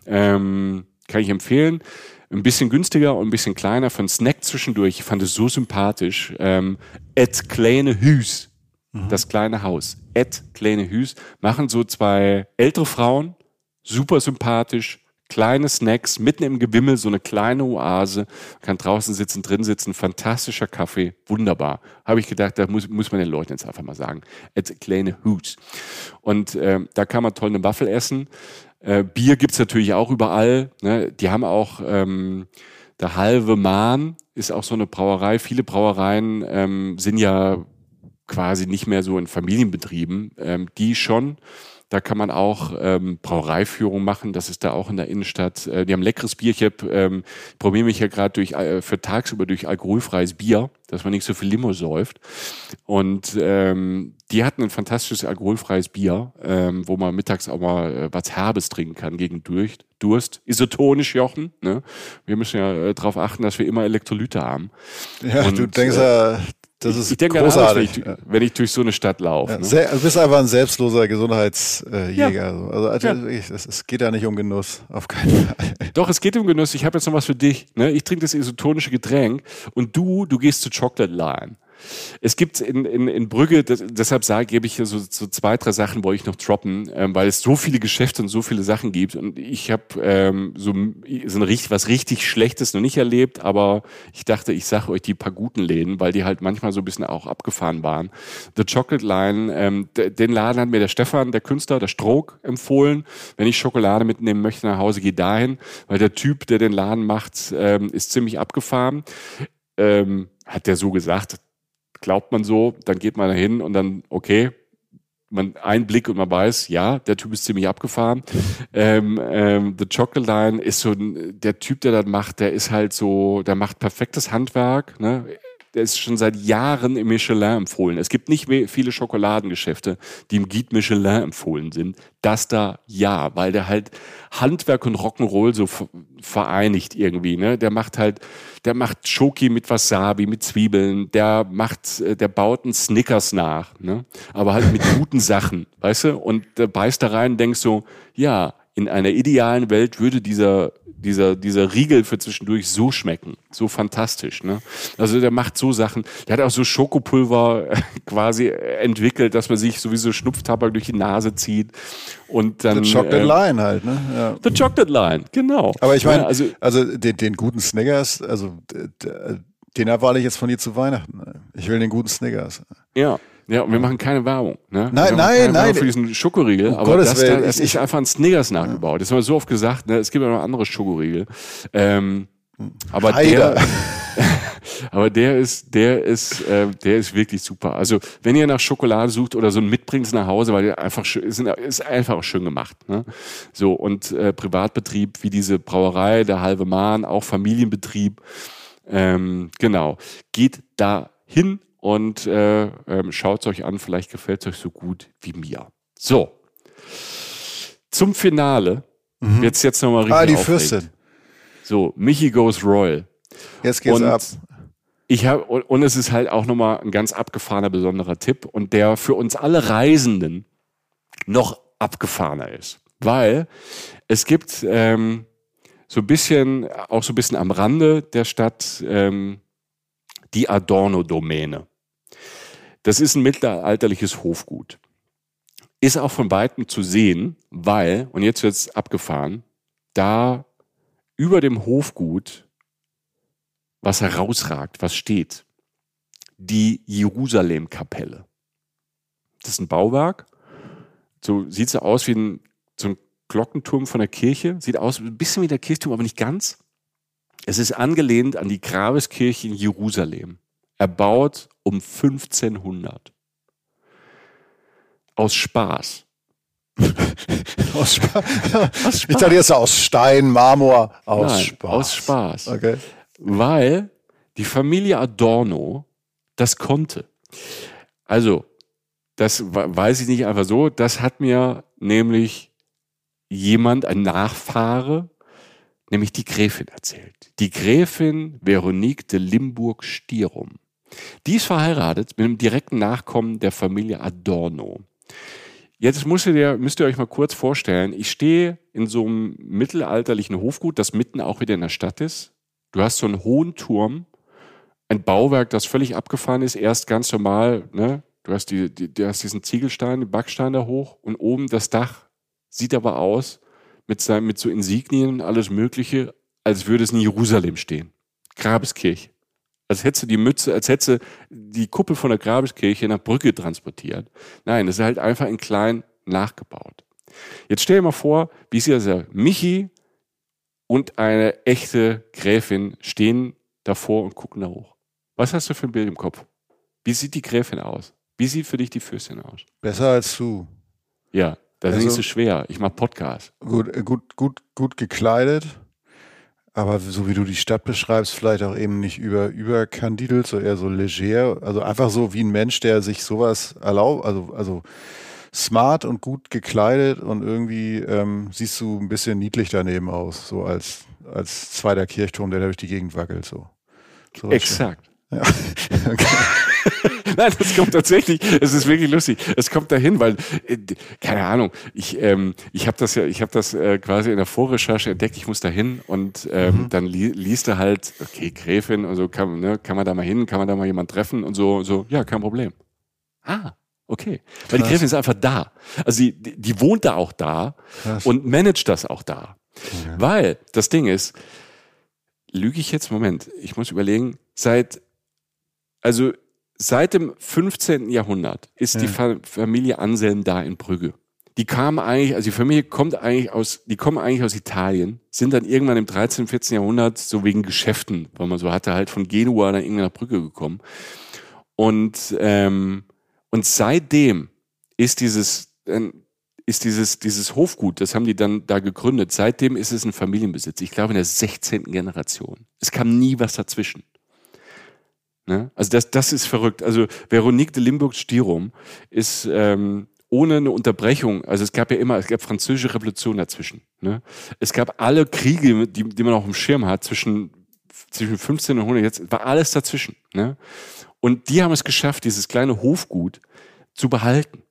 ähm, kann ich empfehlen. Ein bisschen günstiger und ein bisschen kleiner, für einen Snack zwischendurch. Ich fand es so sympathisch. Ähm, Et kleine Hüs Mhm. das kleine Haus. Ed kleine Hüs machen so zwei ältere Frauen, super sympathisch, kleine Snacks, mitten im Gewimmel, so eine kleine Oase, kann draußen sitzen, drin sitzen, fantastischer Kaffee, wunderbar. Habe ich gedacht, da muss, muss man den Leuten jetzt einfach mal sagen. Ed kleine Hüs. Und äh, da kann man toll eine Waffel essen. Äh, Bier gibt's natürlich auch überall. Ne? Die haben auch ähm, der halbe Mahn ist auch so eine Brauerei. Viele Brauereien ähm, sind ja quasi nicht mehr so in Familienbetrieben, ähm, die schon. Da kann man auch ähm, Brauereiführung machen. Das ist da auch in der Innenstadt. Äh, die haben leckeres Bier. Ich hab, ähm, probiere mich ja gerade durch äh, für tagsüber durch alkoholfreies Bier, dass man nicht so viel Limo säuft. Und ähm, die hatten ein fantastisches alkoholfreies Bier, ähm, wo man mittags auch mal äh, was Herbes trinken kann gegen durch, Durst. Isotonisch, Jochen. Ne? Wir müssen ja äh, darauf achten, dass wir immer Elektrolyte haben. Ja, Und, du denkst äh, ja, das ist ich, denke großartig. Alles, wenn, ich, wenn, ich, durch so eine Stadt laufe. Ja, ne? Du bist einfach ein selbstloser Gesundheitsjäger. Ja. Also, also ja. ich, es, es, geht ja nicht um Genuss, auf keinen Fall. Doch, es geht um Genuss. Ich habe jetzt noch was für dich. Ne? Ich trinke das isotonische Getränk und du, du gehst zu Chocolate Line. Es gibt in, in, in Brügge, das, deshalb sage, gebe ich hier so, so zwei, drei Sachen, wollte ich noch droppen, ähm, weil es so viele Geschäfte und so viele Sachen gibt. Und ich habe ähm, so, so ein, was richtig Schlechtes noch nicht erlebt, aber ich dachte, ich sage euch die paar guten Läden, weil die halt manchmal so ein bisschen auch abgefahren waren. The Chocolate Line, ähm, den Laden hat mir der Stefan, der Künstler, der Stroke, empfohlen. Wenn ich Schokolade mitnehmen möchte nach Hause, geh dahin, weil der Typ, der den Laden macht, ähm, ist ziemlich abgefahren. Ähm, hat der so gesagt, glaubt man so, dann geht man da hin und dann, okay, man ein Blick und man weiß, ja, der Typ ist ziemlich abgefahren. Ähm, ähm, The Chocolate Line ist so ein, der Typ, der das macht, der ist halt so, der macht perfektes Handwerk. Ne? Der ist schon seit Jahren im Michelin empfohlen. Es gibt nicht viele Schokoladengeschäfte, die im Guide Michelin empfohlen sind. Das da ja, weil der halt Handwerk und Rock'n'Roll so vereinigt irgendwie. Ne? Der macht halt, der macht Schoki mit Wasabi, mit Zwiebeln. Der macht, äh, der baut einen Snickers nach, ne? aber halt mit guten Sachen, weißt du? Und der beißt da rein und denkst so, ja, in einer idealen Welt würde dieser dieser, dieser Riegel für zwischendurch so schmecken. So fantastisch. Ne? Also der macht so Sachen. Der hat auch so Schokopulver quasi entwickelt, dass man sich sowieso Schnupftabak durch die Nase zieht. Und dann, The Chocolate äh, Line halt, ne? Ja. The Chocolate Line, genau. Aber ich meine, ja, also, also den, den guten Snickers, also den erwarte ich jetzt von dir zu Weihnachten. Ich will den guten Snickers. Ja. Ja, und wir machen keine Werbung. Ne? Nein, nein, nein. Für diesen Schokoriegel. Um aber das, da, das ist einfach ein Snickers nachgebaut. Das haben wir so oft gesagt. Ne? Es gibt ja noch andere Schokoriegel. Ähm, aber der, aber der ist, der ist, äh, der ist wirklich super. Also wenn ihr nach Schokolade sucht oder so ein mitbringt nach Hause, weil der einfach schön, ist, ist einfach auch schön gemacht. Ne? So und äh, Privatbetrieb wie diese Brauerei, der halbe Mahn, auch Familienbetrieb. Ähm, genau, geht da hin und äh, ähm, schaut es euch an, vielleicht gefällt es euch so gut wie mir. So, zum Finale. Mhm. Jetzt jetzt nochmal richtig Ah, die aufregend. Fürstin. So, Michi goes Royal. Jetzt geht's und ab. Ich habe und, und es ist halt auch nochmal ein ganz abgefahrener besonderer Tipp und der für uns alle Reisenden noch abgefahrener ist, weil es gibt ähm, so ein bisschen auch so ein bisschen am Rande der Stadt ähm, die Adorno-Domäne. Das ist ein mittelalterliches Hofgut. Ist auch von Weitem zu sehen, weil, und jetzt wird es abgefahren, da über dem Hofgut was herausragt, was steht. Die Jerusalem-Kapelle. Das ist ein Bauwerk. So sieht es aus wie ein, so ein Glockenturm von der Kirche. Sieht aus ein bisschen wie der Kirchturm, aber nicht ganz. Es ist angelehnt an die Grabeskirche in Jerusalem erbaut um 1500. Aus Spaß. aus, Spa aus Spaß. Ich dachte jetzt aus Stein, Marmor, aus Nein, Spaß. Aus Spaß. Okay. Weil die Familie Adorno das konnte. Also, das weiß ich nicht einfach so. Das hat mir nämlich jemand, ein Nachfahre, nämlich die Gräfin erzählt. Die Gräfin Veronique de Limburg-Stierum. Die ist verheiratet mit einem direkten Nachkommen der Familie Adorno. Jetzt müsst ihr, müsst ihr euch mal kurz vorstellen, ich stehe in so einem mittelalterlichen Hofgut, das mitten auch wieder in der Stadt ist. Du hast so einen hohen Turm, ein Bauwerk, das völlig abgefahren ist, erst ganz normal, ne? Du hast, die, die, du hast diesen Ziegelstein, den Backstein da hoch und oben das Dach sieht aber aus mit, sein, mit so Insignien und alles Mögliche, als würde es in Jerusalem stehen. Grabeskirche als hättest du die Mütze, als hättest du die Kuppel von der Grabeskirche nach Brücke transportiert. Nein, das ist halt einfach in klein nachgebaut. Jetzt stell dir mal vor, wie ist also Michi und eine echte Gräfin stehen davor und gucken da hoch. Was hast du für ein Bild im Kopf? Wie sieht die Gräfin aus? Wie sieht für dich die Fürstin aus? Besser als du. Ja, das also, ist nicht so schwer. Ich mach Podcast. Gut, gut, gut, gut gekleidet aber so wie du die Stadt beschreibst, vielleicht auch eben nicht über, überkandidelt, so eher so leger. Also einfach so wie ein Mensch, der sich sowas erlaubt, also, also smart und gut gekleidet und irgendwie ähm, siehst du ein bisschen niedlich daneben aus, so als, als zweiter Kirchturm, der da durch die Gegend wackelt. So. so Exakt. Ja. okay. Nein, das kommt tatsächlich, es ist wirklich lustig. Es kommt dahin, weil, äh, keine Ahnung, ich, ähm, ich habe das ja, ich habe das äh, quasi in der Vorrecherche entdeckt, ich muss da hin und ähm, mhm. dann li liest er halt, okay, Gräfin und so, kann, ne, kann man da mal hin, kann man da mal jemand treffen und so, so, ja, kein Problem. Ah, Okay. Weil die Gräfin ist einfach da. Also die, die, wohnt da auch da Krass. und managt das auch da. Okay. Weil das Ding ist, lüge ich jetzt? Moment, ich muss überlegen, seit, also seit dem 15. Jahrhundert ist ja. die Familie Anselm da in Brügge. Die kamen eigentlich, also die Familie kommt eigentlich aus, die kommen eigentlich aus Italien, sind dann irgendwann im 13., 14. Jahrhundert so wegen Geschäften, weil man so hatte, halt von Genua nach irgendeiner Brücke gekommen. Und, ähm, und seitdem ist dieses, äh, ist dieses, dieses Hofgut, das haben die dann da gegründet. Seitdem ist es ein Familienbesitz. Ich glaube in der 16. Generation. Es kam nie was dazwischen. Ne? Also das, das ist verrückt. Also Veronique de Limburg-Stirum ist ähm, ohne eine Unterbrechung, also es gab ja immer, es gab französische Revolution dazwischen. Ne? Es gab alle Kriege, die, die man auch im Schirm hat, zwischen, zwischen 15 und 100, jetzt war alles dazwischen. Ne? Und die haben es geschafft, dieses kleine Hofgut zu behalten.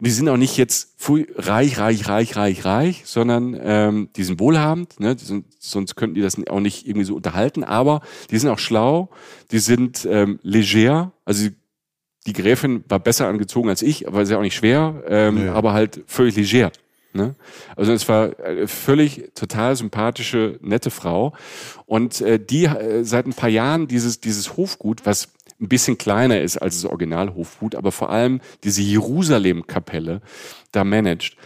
Die sind auch nicht jetzt reich, reich, reich, reich, reich, sondern ähm, die sind wohlhabend, ne? die sind, sonst könnten die das auch nicht irgendwie so unterhalten, aber die sind auch schlau, die sind ähm, leger, also die Gräfin war besser angezogen als ich, aber sie auch nicht schwer, ähm, nee. aber halt völlig leger. Ne? Also es war völlig total sympathische, nette Frau. Und äh, die äh, seit ein paar Jahren dieses, dieses Hofgut, was ein bisschen kleiner ist als das Original Hofgut, aber vor allem diese Jerusalem-Kapelle da managt.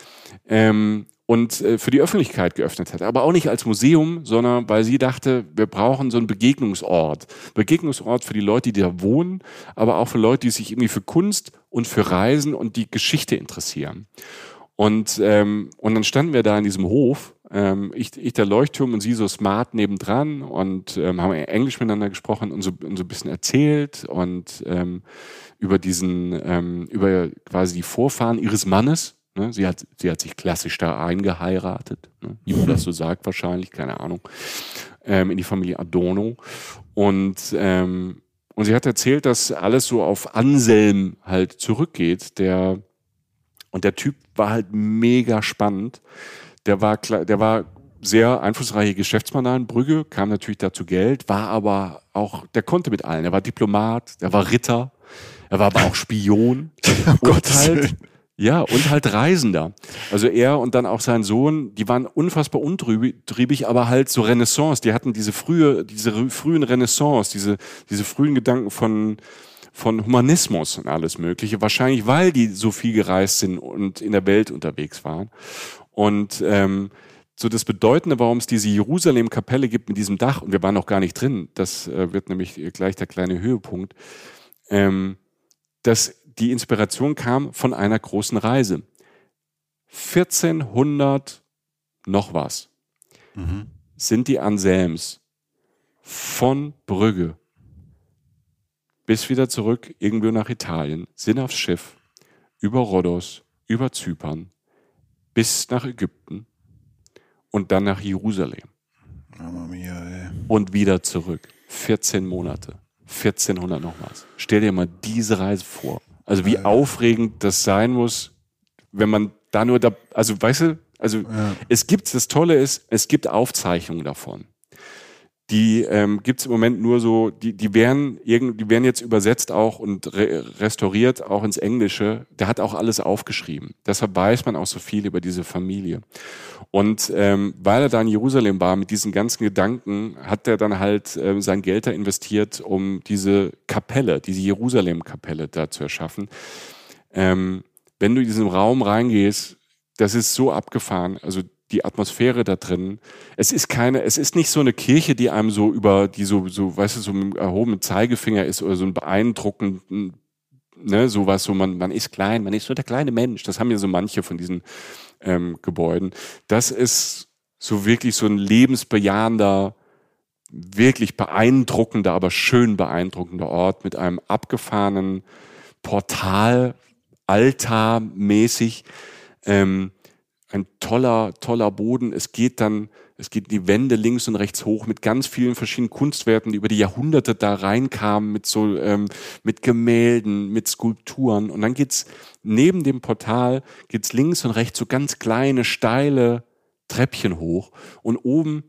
Ähm, und äh, für die Öffentlichkeit geöffnet hat. Aber auch nicht als Museum, sondern weil sie dachte, wir brauchen so einen Begegnungsort. Begegnungsort für die Leute, die da wohnen, aber auch für Leute, die sich irgendwie für Kunst und für Reisen und die Geschichte interessieren. Und, ähm, und dann standen wir da in diesem Hof, ähm, ich, ich der Leuchtturm und sie so smart nebendran und ähm, haben Englisch miteinander gesprochen und so, und so ein bisschen erzählt und ähm, über diesen, ähm, über quasi die Vorfahren ihres Mannes. Ne? Sie, hat, sie hat sich klassisch da eingeheiratet, ne? wie man das so sagt wahrscheinlich, keine Ahnung, ähm, in die Familie Adorno. Und, ähm, und sie hat erzählt, dass alles so auf Anselm halt zurückgeht, der und der Typ war halt mega spannend. Der war, der war sehr einflussreiche Geschäftsmann in Brügge, kam natürlich dazu Geld, war aber auch, der konnte mit allen. Er war Diplomat, er war Ritter, er war aber auch Spion. oh und halt, ja, und halt Reisender. Also er und dann auch sein Sohn, die waren unfassbar untriebig, aber halt so Renaissance. Die hatten diese frühe, diese frühen Renaissance, diese, diese frühen Gedanken von, von Humanismus und alles Mögliche. Wahrscheinlich, weil die so viel gereist sind und in der Welt unterwegs waren. Und ähm, so das Bedeutende, warum es diese Jerusalem-Kapelle gibt mit diesem Dach, und wir waren noch gar nicht drin, das äh, wird nämlich gleich der kleine Höhepunkt, ähm, dass die Inspiration kam von einer großen Reise. 1400 noch was mhm. sind die Anselms von Brügge bis wieder zurück irgendwo nach Italien, sind aufs Schiff, über Rhodos, über Zypern, bis nach Ägypten und dann nach Jerusalem. Mia, und wieder zurück. 14 Monate. 1400 noch was. Stell dir mal diese Reise vor. Also wie aufregend das sein muss, wenn man da nur da, also weißt du, also ja. es gibt, das Tolle ist, es gibt Aufzeichnungen davon die ähm, gibt im Moment nur so, die, die werden irgend, die werden jetzt übersetzt auch und re restauriert auch ins Englische. Der hat auch alles aufgeschrieben. Deshalb weiß man auch so viel über diese Familie. Und ähm, weil er da in Jerusalem war mit diesen ganzen Gedanken, hat er dann halt äh, sein Geld da investiert, um diese Kapelle, diese Jerusalem-Kapelle da zu erschaffen. Ähm, wenn du in diesen Raum reingehst, das ist so abgefahren. Also die Atmosphäre da drin. Es ist keine, es ist nicht so eine Kirche, die einem so über, die so, so, weißt du, so mit erhobenen Zeigefinger ist oder so ein beeindruckenden, ne, sowas, so man, man ist klein, man ist so der kleine Mensch. Das haben ja so manche von diesen ähm, Gebäuden. Das ist so wirklich so ein lebensbejahender, wirklich beeindruckender, aber schön beeindruckender Ort mit einem abgefahrenen Portal, altarmäßig. Ähm, ein toller, toller Boden. Es geht dann, es geht die Wände links und rechts hoch mit ganz vielen verschiedenen Kunstwerken, die über die Jahrhunderte da reinkamen, mit so, ähm, mit Gemälden, mit Skulpturen. Und dann geht's neben dem Portal, geht's links und rechts so ganz kleine, steile Treppchen hoch. Und oben,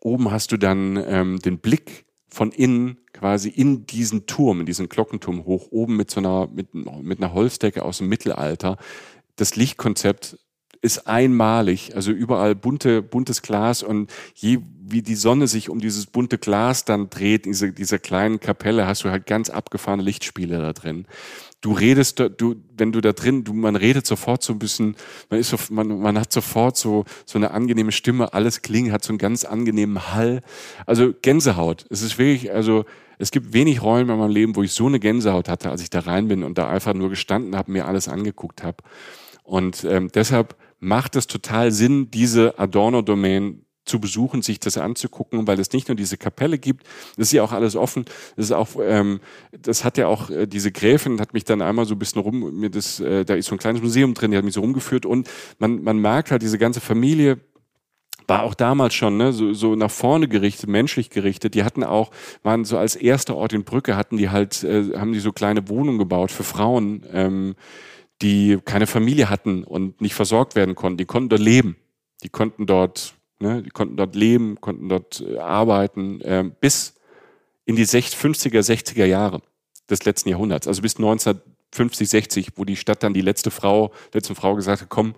oben hast du dann ähm, den Blick von innen quasi in diesen Turm, in diesen Glockenturm hoch, oben mit so einer, mit, mit einer Holzdecke aus dem Mittelalter. Das Lichtkonzept ist einmalig, also überall bunte, buntes Glas und je, wie die Sonne sich um dieses bunte Glas dann dreht, diese, dieser kleinen Kapelle, hast du halt ganz abgefahrene Lichtspiele da drin. Du redest, du, wenn du da drin, du, man redet sofort so ein bisschen, man ist so, man, man hat sofort so, so eine angenehme Stimme, alles klingt, hat so einen ganz angenehmen Hall. Also Gänsehaut. Es ist wirklich, also, es gibt wenig Räume in meinem Leben, wo ich so eine Gänsehaut hatte, als ich da rein bin und da einfach nur gestanden habe, mir alles angeguckt habe. Und ähm, deshalb macht es total Sinn, diese Adorno-Domain zu besuchen, sich das anzugucken, weil es nicht nur diese Kapelle gibt, das ist ja auch alles offen. Das ist auch, ähm, das hat ja auch äh, diese Gräfin hat mich dann einmal so ein bisschen rum, mir das, äh, da ist so ein kleines Museum drin, die hat mich so rumgeführt und man man merkt halt diese ganze Familie war auch damals schon ne, so, so nach vorne gerichtet, menschlich gerichtet. Die hatten auch, waren so als erster Ort in Brücke, hatten die halt, äh, haben die so kleine Wohnungen gebaut für Frauen, ähm, die keine Familie hatten und nicht versorgt werden konnten. Die konnten dort leben. Die konnten dort Ne? Die konnten dort leben, konnten dort äh, arbeiten, äh, bis in die 50er, 60er Jahre des letzten Jahrhunderts, also bis 1950, 60, wo die Stadt dann die letzte Frau, letzte Frau gesagt hat, komm,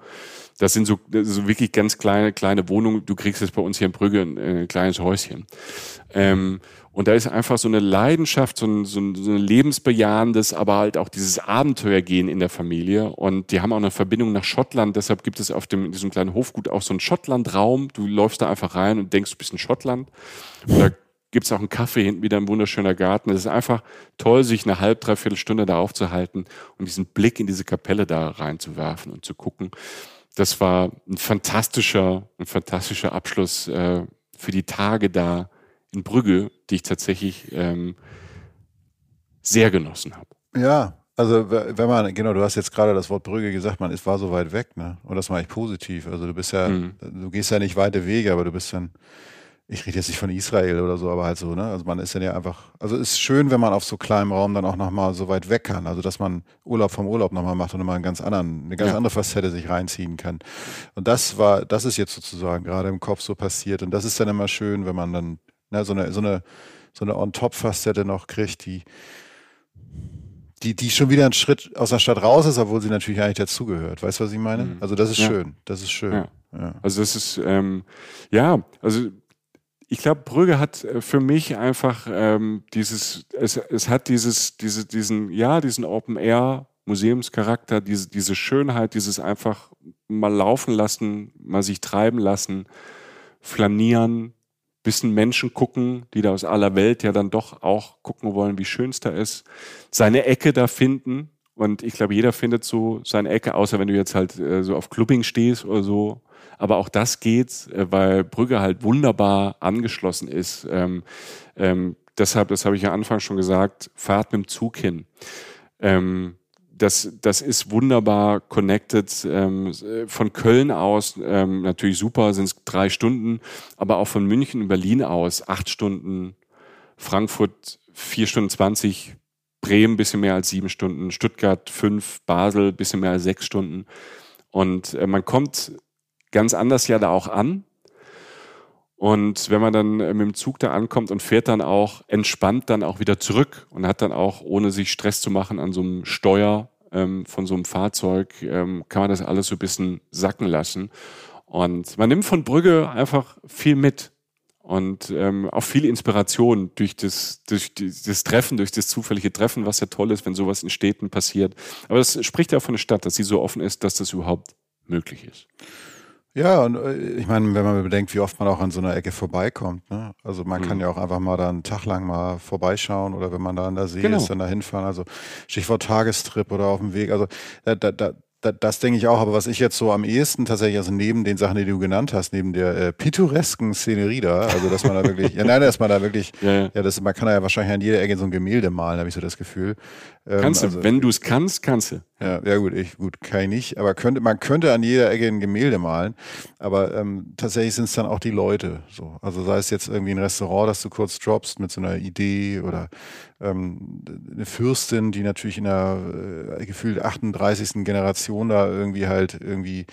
das sind so, so wirklich ganz kleine, kleine Wohnungen, du kriegst jetzt bei uns hier in Brügge ein, ein kleines Häuschen. Ähm, und da ist einfach so eine Leidenschaft, so ein, so ein, so ein lebensbejahendes, aber halt auch dieses Abenteuergehen in der Familie. Und die haben auch eine Verbindung nach Schottland. Deshalb gibt es auf dem, in diesem kleinen Hofgut auch so einen Schottlandraum. Du läufst da einfach rein und denkst, du bist in Schottland. Und da gibt es auch einen Kaffee hinten wieder ein wunderschöner Garten. Es ist einfach toll, sich eine halb, dreiviertel Stunde da aufzuhalten und diesen Blick in diese Kapelle da reinzuwerfen und zu gucken. Das war ein fantastischer, ein fantastischer Abschluss äh, für die Tage da in Brügge, die ich tatsächlich ähm, sehr genossen habe. Ja, also wenn man, genau, du hast jetzt gerade das Wort Brügge gesagt, man ist, war so weit weg, ne? Und das war ich positiv. Also du bist ja, mhm. du gehst ja nicht weite Wege, aber du bist dann, ich rede jetzt nicht von Israel oder so, aber halt so, ne? Also man ist dann ja einfach, also es ist schön, wenn man auf so kleinem Raum dann auch nochmal so weit weg kann. Also dass man Urlaub vom Urlaub nochmal macht und nochmal einen ganz anderen, eine ganz ja. andere Facette sich reinziehen kann. Und das war, das ist jetzt sozusagen gerade im Kopf so passiert. Und das ist dann immer schön, wenn man dann ne, so eine, so eine, so eine On-Top-Facette noch kriegt, die, die, die schon wieder einen Schritt aus der Stadt raus ist, obwohl sie natürlich eigentlich dazugehört. Weißt du, was ich meine? Mhm. Also das ist ja. schön. Das ist schön. Ja. Ja. Also das ist, ähm, ja, also ich glaube, Brügge hat äh, für mich einfach ähm, dieses, es, es hat dieses, diese, diesen, ja, diesen Open Air Museumscharakter, diese, diese Schönheit, dieses einfach mal laufen lassen, mal sich treiben lassen, flanieren, bisschen Menschen gucken, die da aus aller Welt ja dann doch auch gucken wollen, wie schön es da ist, seine Ecke da finden. Und ich glaube, jeder findet so seine Ecke, außer wenn du jetzt halt äh, so auf Clubbing stehst oder so. Aber auch das geht, äh, weil Brügge halt wunderbar angeschlossen ist. Ähm, ähm, deshalb, das habe ich ja Anfang schon gesagt, fahrt mit dem Zug hin. Ähm, das, das ist wunderbar connected. Ähm, von Köln aus ähm, natürlich super, sind es drei Stunden, aber auch von München und Berlin aus acht Stunden, Frankfurt vier Stunden zwanzig, Bremen bisschen mehr als sieben Stunden, Stuttgart fünf, Basel bisschen mehr als sechs Stunden. Und äh, man kommt ganz anders ja da auch an. Und wenn man dann äh, mit dem Zug da ankommt und fährt dann auch entspannt dann auch wieder zurück und hat dann auch, ohne sich Stress zu machen an so einem Steuer ähm, von so einem Fahrzeug, ähm, kann man das alles so ein bisschen sacken lassen. Und man nimmt von Brügge einfach viel mit und ähm, auch viel Inspiration durch das, durch das Treffen, durch das zufällige Treffen, was ja toll ist, wenn sowas in Städten passiert. Aber das spricht ja von der Stadt, dass sie so offen ist, dass das überhaupt möglich ist. Ja, und äh, ich meine, wenn man bedenkt, wie oft man auch an so einer Ecke vorbeikommt, ne? Also man mhm. kann ja auch einfach mal da einen Tag lang mal vorbeischauen oder wenn man da an der See genau. ist, dann da hinfahren. Also Stichwort Tagestrip oder auf dem Weg. Also da, da, da, das denke ich auch, aber was ich jetzt so am ehesten tatsächlich, also neben den Sachen, die du genannt hast, neben der äh, pittoresken Szenerie da, also dass man da wirklich, ja nein, dass man da wirklich, ja, ja. ja das, man kann da ja wahrscheinlich an jeder Ecke so ein Gemälde malen, habe ich so das Gefühl. Ähm, kannst du, also, wenn du es kannst, kannst du. Ja, ja gut, ich gut kann ich nicht, aber könnte man könnte an jeder Ecke ein Gemälde malen, aber ähm, tatsächlich sind es dann auch die Leute. So, also sei es jetzt irgendwie ein Restaurant, das du kurz droppst mit so einer Idee oder ähm, eine Fürstin, die natürlich in der äh, gefühlt 38. Generation da irgendwie halt irgendwie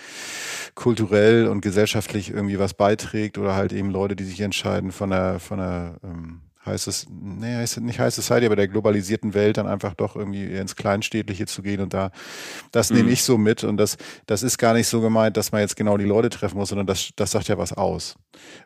kulturell und gesellschaftlich irgendwie was beiträgt oder halt eben Leute, die sich entscheiden von der von der ähm, heißt es, nee, heißt nicht High Society, aber der globalisierten Welt dann einfach doch irgendwie ins Kleinstädtliche zu gehen und da, das mhm. nehme ich so mit und das, das ist gar nicht so gemeint, dass man jetzt genau die Leute treffen muss, sondern das, das sagt ja was aus.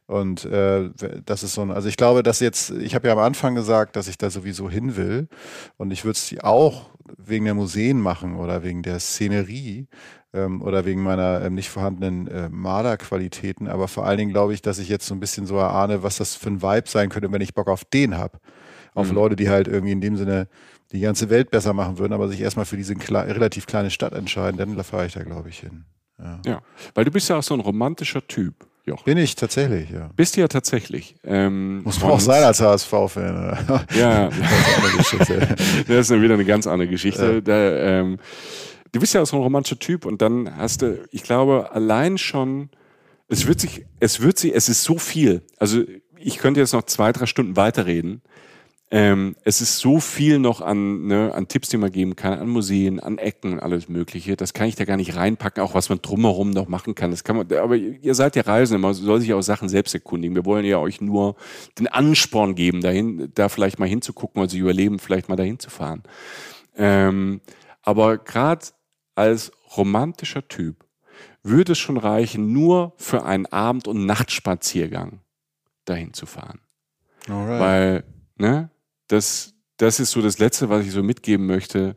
Und äh, das ist so ein, also ich glaube, dass jetzt, ich habe ja am Anfang gesagt, dass ich da sowieso hin will und ich würde es auch wegen der Museen machen oder wegen der Szenerie, ähm, oder wegen meiner ähm, nicht vorhandenen äh, Marderqualitäten. Aber vor allen Dingen glaube ich, dass ich jetzt so ein bisschen so erahne, was das für ein Vibe sein könnte, wenn ich Bock auf den habe. Auf mhm. Leute, die halt irgendwie in dem Sinne die ganze Welt besser machen würden, aber sich erstmal für diese kle relativ kleine Stadt entscheiden, dann fahre ich da, glaube ich, hin. Ja. ja, weil du bist ja auch so ein romantischer Typ. Joch. Bin ich tatsächlich, ja. Bist du ja tatsächlich. Ähm, Muss man auch sein als HSV-Fan. Ja, das ist wieder eine ganz andere Geschichte. Ja. Da, ähm, du bist ja auch so ein romantischer Typ und dann hast du, ich glaube, allein schon, es wird sich, es wird sich, es ist so viel. Also ich könnte jetzt noch zwei, drei Stunden weiterreden. Ähm, es ist so viel noch an, ne, an Tipps, die man geben kann, an Museen, an Ecken, alles Mögliche. Das kann ich da gar nicht reinpacken, auch was man drumherum noch machen kann. Das kann man, aber ihr seid ja Reisende, man soll sich auch Sachen selbst erkundigen. Wir wollen ja euch nur den Ansporn geben, dahin, da vielleicht mal hinzugucken und sich überleben, vielleicht mal dahin zu fahren. Ähm, aber gerade als romantischer Typ würde es schon reichen, nur für einen Abend- und Nachtspaziergang dahin zu fahren. Alright. Weil, ne, das, das ist so das Letzte, was ich so mitgeben möchte.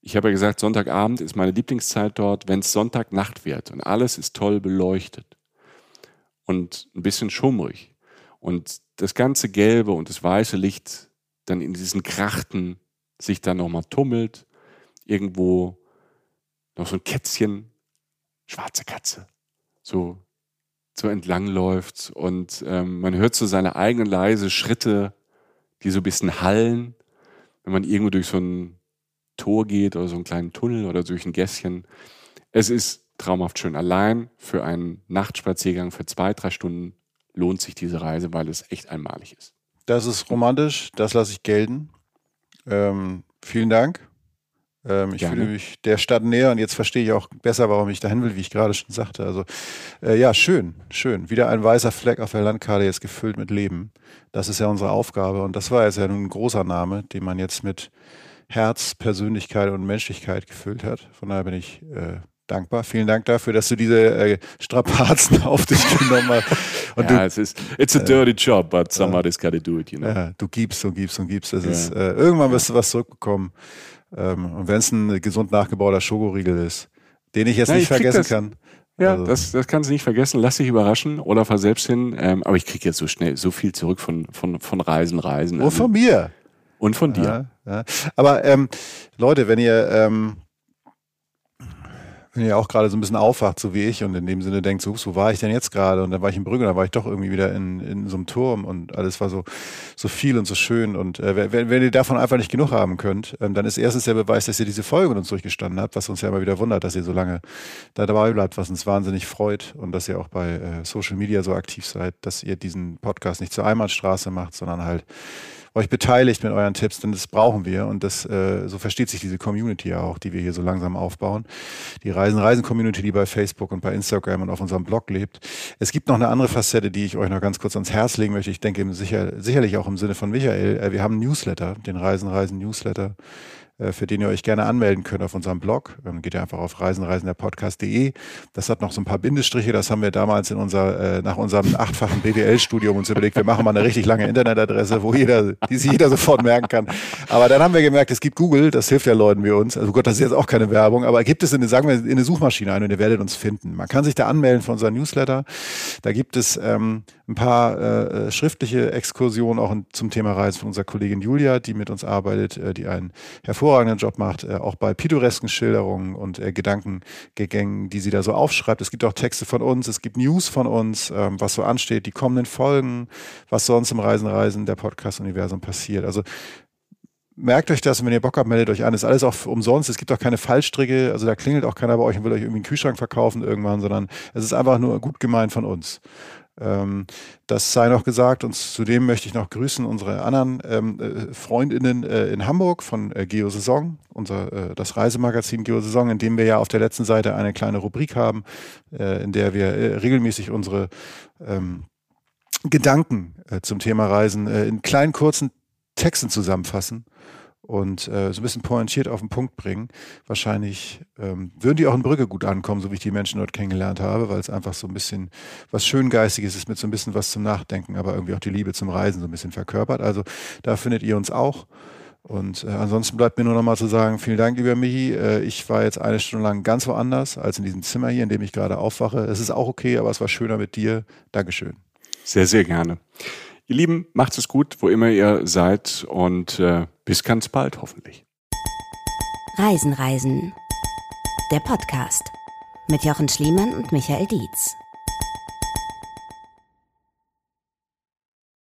Ich habe ja gesagt, Sonntagabend ist meine Lieblingszeit dort, wenn es Sonntagnacht wird und alles ist toll beleuchtet und ein bisschen schummrig und das ganze gelbe und das weiße Licht dann in diesen Krachten sich dann nochmal tummelt, irgendwo noch so ein Kätzchen, schwarze Katze, so, so entlang und ähm, man hört so seine eigenen leise Schritte, die so ein bisschen hallen, wenn man irgendwo durch so ein Tor geht oder so einen kleinen Tunnel oder durch ein Gässchen. Es ist traumhaft schön. Allein für einen Nachtspaziergang für zwei, drei Stunden lohnt sich diese Reise, weil es echt einmalig ist. Das ist romantisch, das lasse ich gelten. Ähm, vielen Dank. Ähm, ich fühle mich der Stadt näher und jetzt verstehe ich auch besser, warum ich dahin will, wie ich gerade schon sagte. Also äh, ja, schön, schön. Wieder ein weißer Fleck auf der Landkarte jetzt gefüllt mit Leben. Das ist ja unsere Aufgabe und das war jetzt ja nun ein großer Name, den man jetzt mit Herz, Persönlichkeit und Menschlichkeit gefüllt hat. Von daher bin ich äh, dankbar. Vielen Dank dafür, dass du diese äh, Strapazen auf dich genommen hast. Und ja, du, es ist, it's a dirty äh, job, but somebody's got to do it, you know. Ja, du gibst und gibst und gibst. Es ja. ist, äh, irgendwann wirst du was zurückbekommen. Ähm, und wenn es ein gesund nachgebauter Schokoriegel ist, den ich jetzt Nein, nicht ich vergessen kann. Ja, also. das, das kannst du nicht vergessen. Lass dich überraschen oder fahr selbst hin. Ähm, aber ich kriege jetzt so schnell so viel zurück von, von, von Reisen, Reisen. Oh, also, von mir. Und von dir. Ja, ja. Aber ähm, Leute, wenn ihr ähm, wenn ihr auch gerade so ein bisschen aufwacht, so wie ich, und in dem Sinne denkt, so, wo war ich denn jetzt gerade? Und dann war ich in Brügge, dann war ich doch irgendwie wieder in, in so einem Turm und alles war so, so viel und so schön. Und äh, wenn, wenn ihr davon einfach nicht genug haben könnt, ähm, dann ist erstens der Beweis, dass ihr diese Folge mit uns durchgestanden habt, was uns ja immer wieder wundert, dass ihr so lange da dabei bleibt, was uns wahnsinnig freut und dass ihr auch bei äh, Social Media so aktiv seid, dass ihr diesen Podcast nicht zur Einbahnstraße macht, sondern halt euch beteiligt mit euren Tipps, denn das brauchen wir und das äh, so versteht sich diese Community ja auch, die wir hier so langsam aufbauen. Die Reisen-Reisen-Community, die bei Facebook und bei Instagram und auf unserem Blog lebt. Es gibt noch eine andere Facette, die ich euch noch ganz kurz ans Herz legen möchte. Ich denke sicher, sicherlich auch im Sinne von Michael. Äh, wir haben einen Newsletter, den Reisen-Reisen-Newsletter äh, für den ihr euch gerne anmelden könnt auf unserem Blog. Dann geht ihr einfach auf reisenreisenderpodcast.de. Das hat noch so ein paar Bindestriche. Das haben wir damals in unser, äh, nach unserem achtfachen BWL-Studium uns überlegt, wir machen mal eine richtig lange Internetadresse, wo jeder, die sich jeder sofort merken kann. Aber dann haben wir gemerkt, es gibt Google, das hilft ja Leuten wie uns. Also Gott, das ist jetzt auch keine Werbung, aber gibt es in, sagen wir, in eine Suchmaschine ein und ihr werdet uns finden. Man kann sich da anmelden für unseren Newsletter. Da gibt es ähm, ein paar äh, schriftliche Exkursionen auch zum Thema Reisen von unserer Kollegin Julia, die mit uns arbeitet, äh, die einen hervorragenden Job macht, äh, auch bei pittoresken Schilderungen und äh, Gedankengängen, die sie da so aufschreibt. Es gibt auch Texte von uns, es gibt News von uns, ähm, was so ansteht, die kommenden Folgen, was sonst im Reisen, Reisen der Podcast-Universum passiert. Also merkt euch das, wenn ihr Bock habt, meldet euch an. ist alles auch umsonst. Es gibt auch keine Fallstricke. Also da klingelt auch keiner bei euch und will euch irgendwie einen Kühlschrank verkaufen irgendwann, sondern es ist einfach nur gut gemeint von uns. Ähm, das sei noch gesagt und zudem möchte ich noch grüßen unsere anderen ähm, äh, Freundinnen äh, in Hamburg von äh, Geosaison, unser, äh, das Reisemagazin Geosaison, in dem wir ja auf der letzten Seite eine kleine Rubrik haben, äh, in der wir äh, regelmäßig unsere ähm, Gedanken äh, zum Thema Reisen in kleinen, kurzen Texten zusammenfassen und äh, so ein bisschen pointiert auf den Punkt bringen. Wahrscheinlich ähm, würden die auch in Brügge gut ankommen, so wie ich die Menschen dort kennengelernt habe, weil es einfach so ein bisschen was Schöngeistiges ist mit so ein bisschen was zum Nachdenken, aber irgendwie auch die Liebe zum Reisen so ein bisschen verkörpert. Also da findet ihr uns auch. Und äh, ansonsten bleibt mir nur noch mal zu sagen, vielen Dank, lieber Michi. Äh, ich war jetzt eine Stunde lang ganz woanders als in diesem Zimmer hier, in dem ich gerade aufwache. Es ist auch okay, aber es war schöner mit dir. Dankeschön. Sehr, sehr gerne. Ihr Lieben, macht es gut, wo immer ihr seid und äh, bis ganz bald hoffentlich. Reisen, Reisen. Der Podcast mit Jochen Schliemann und Michael Dietz.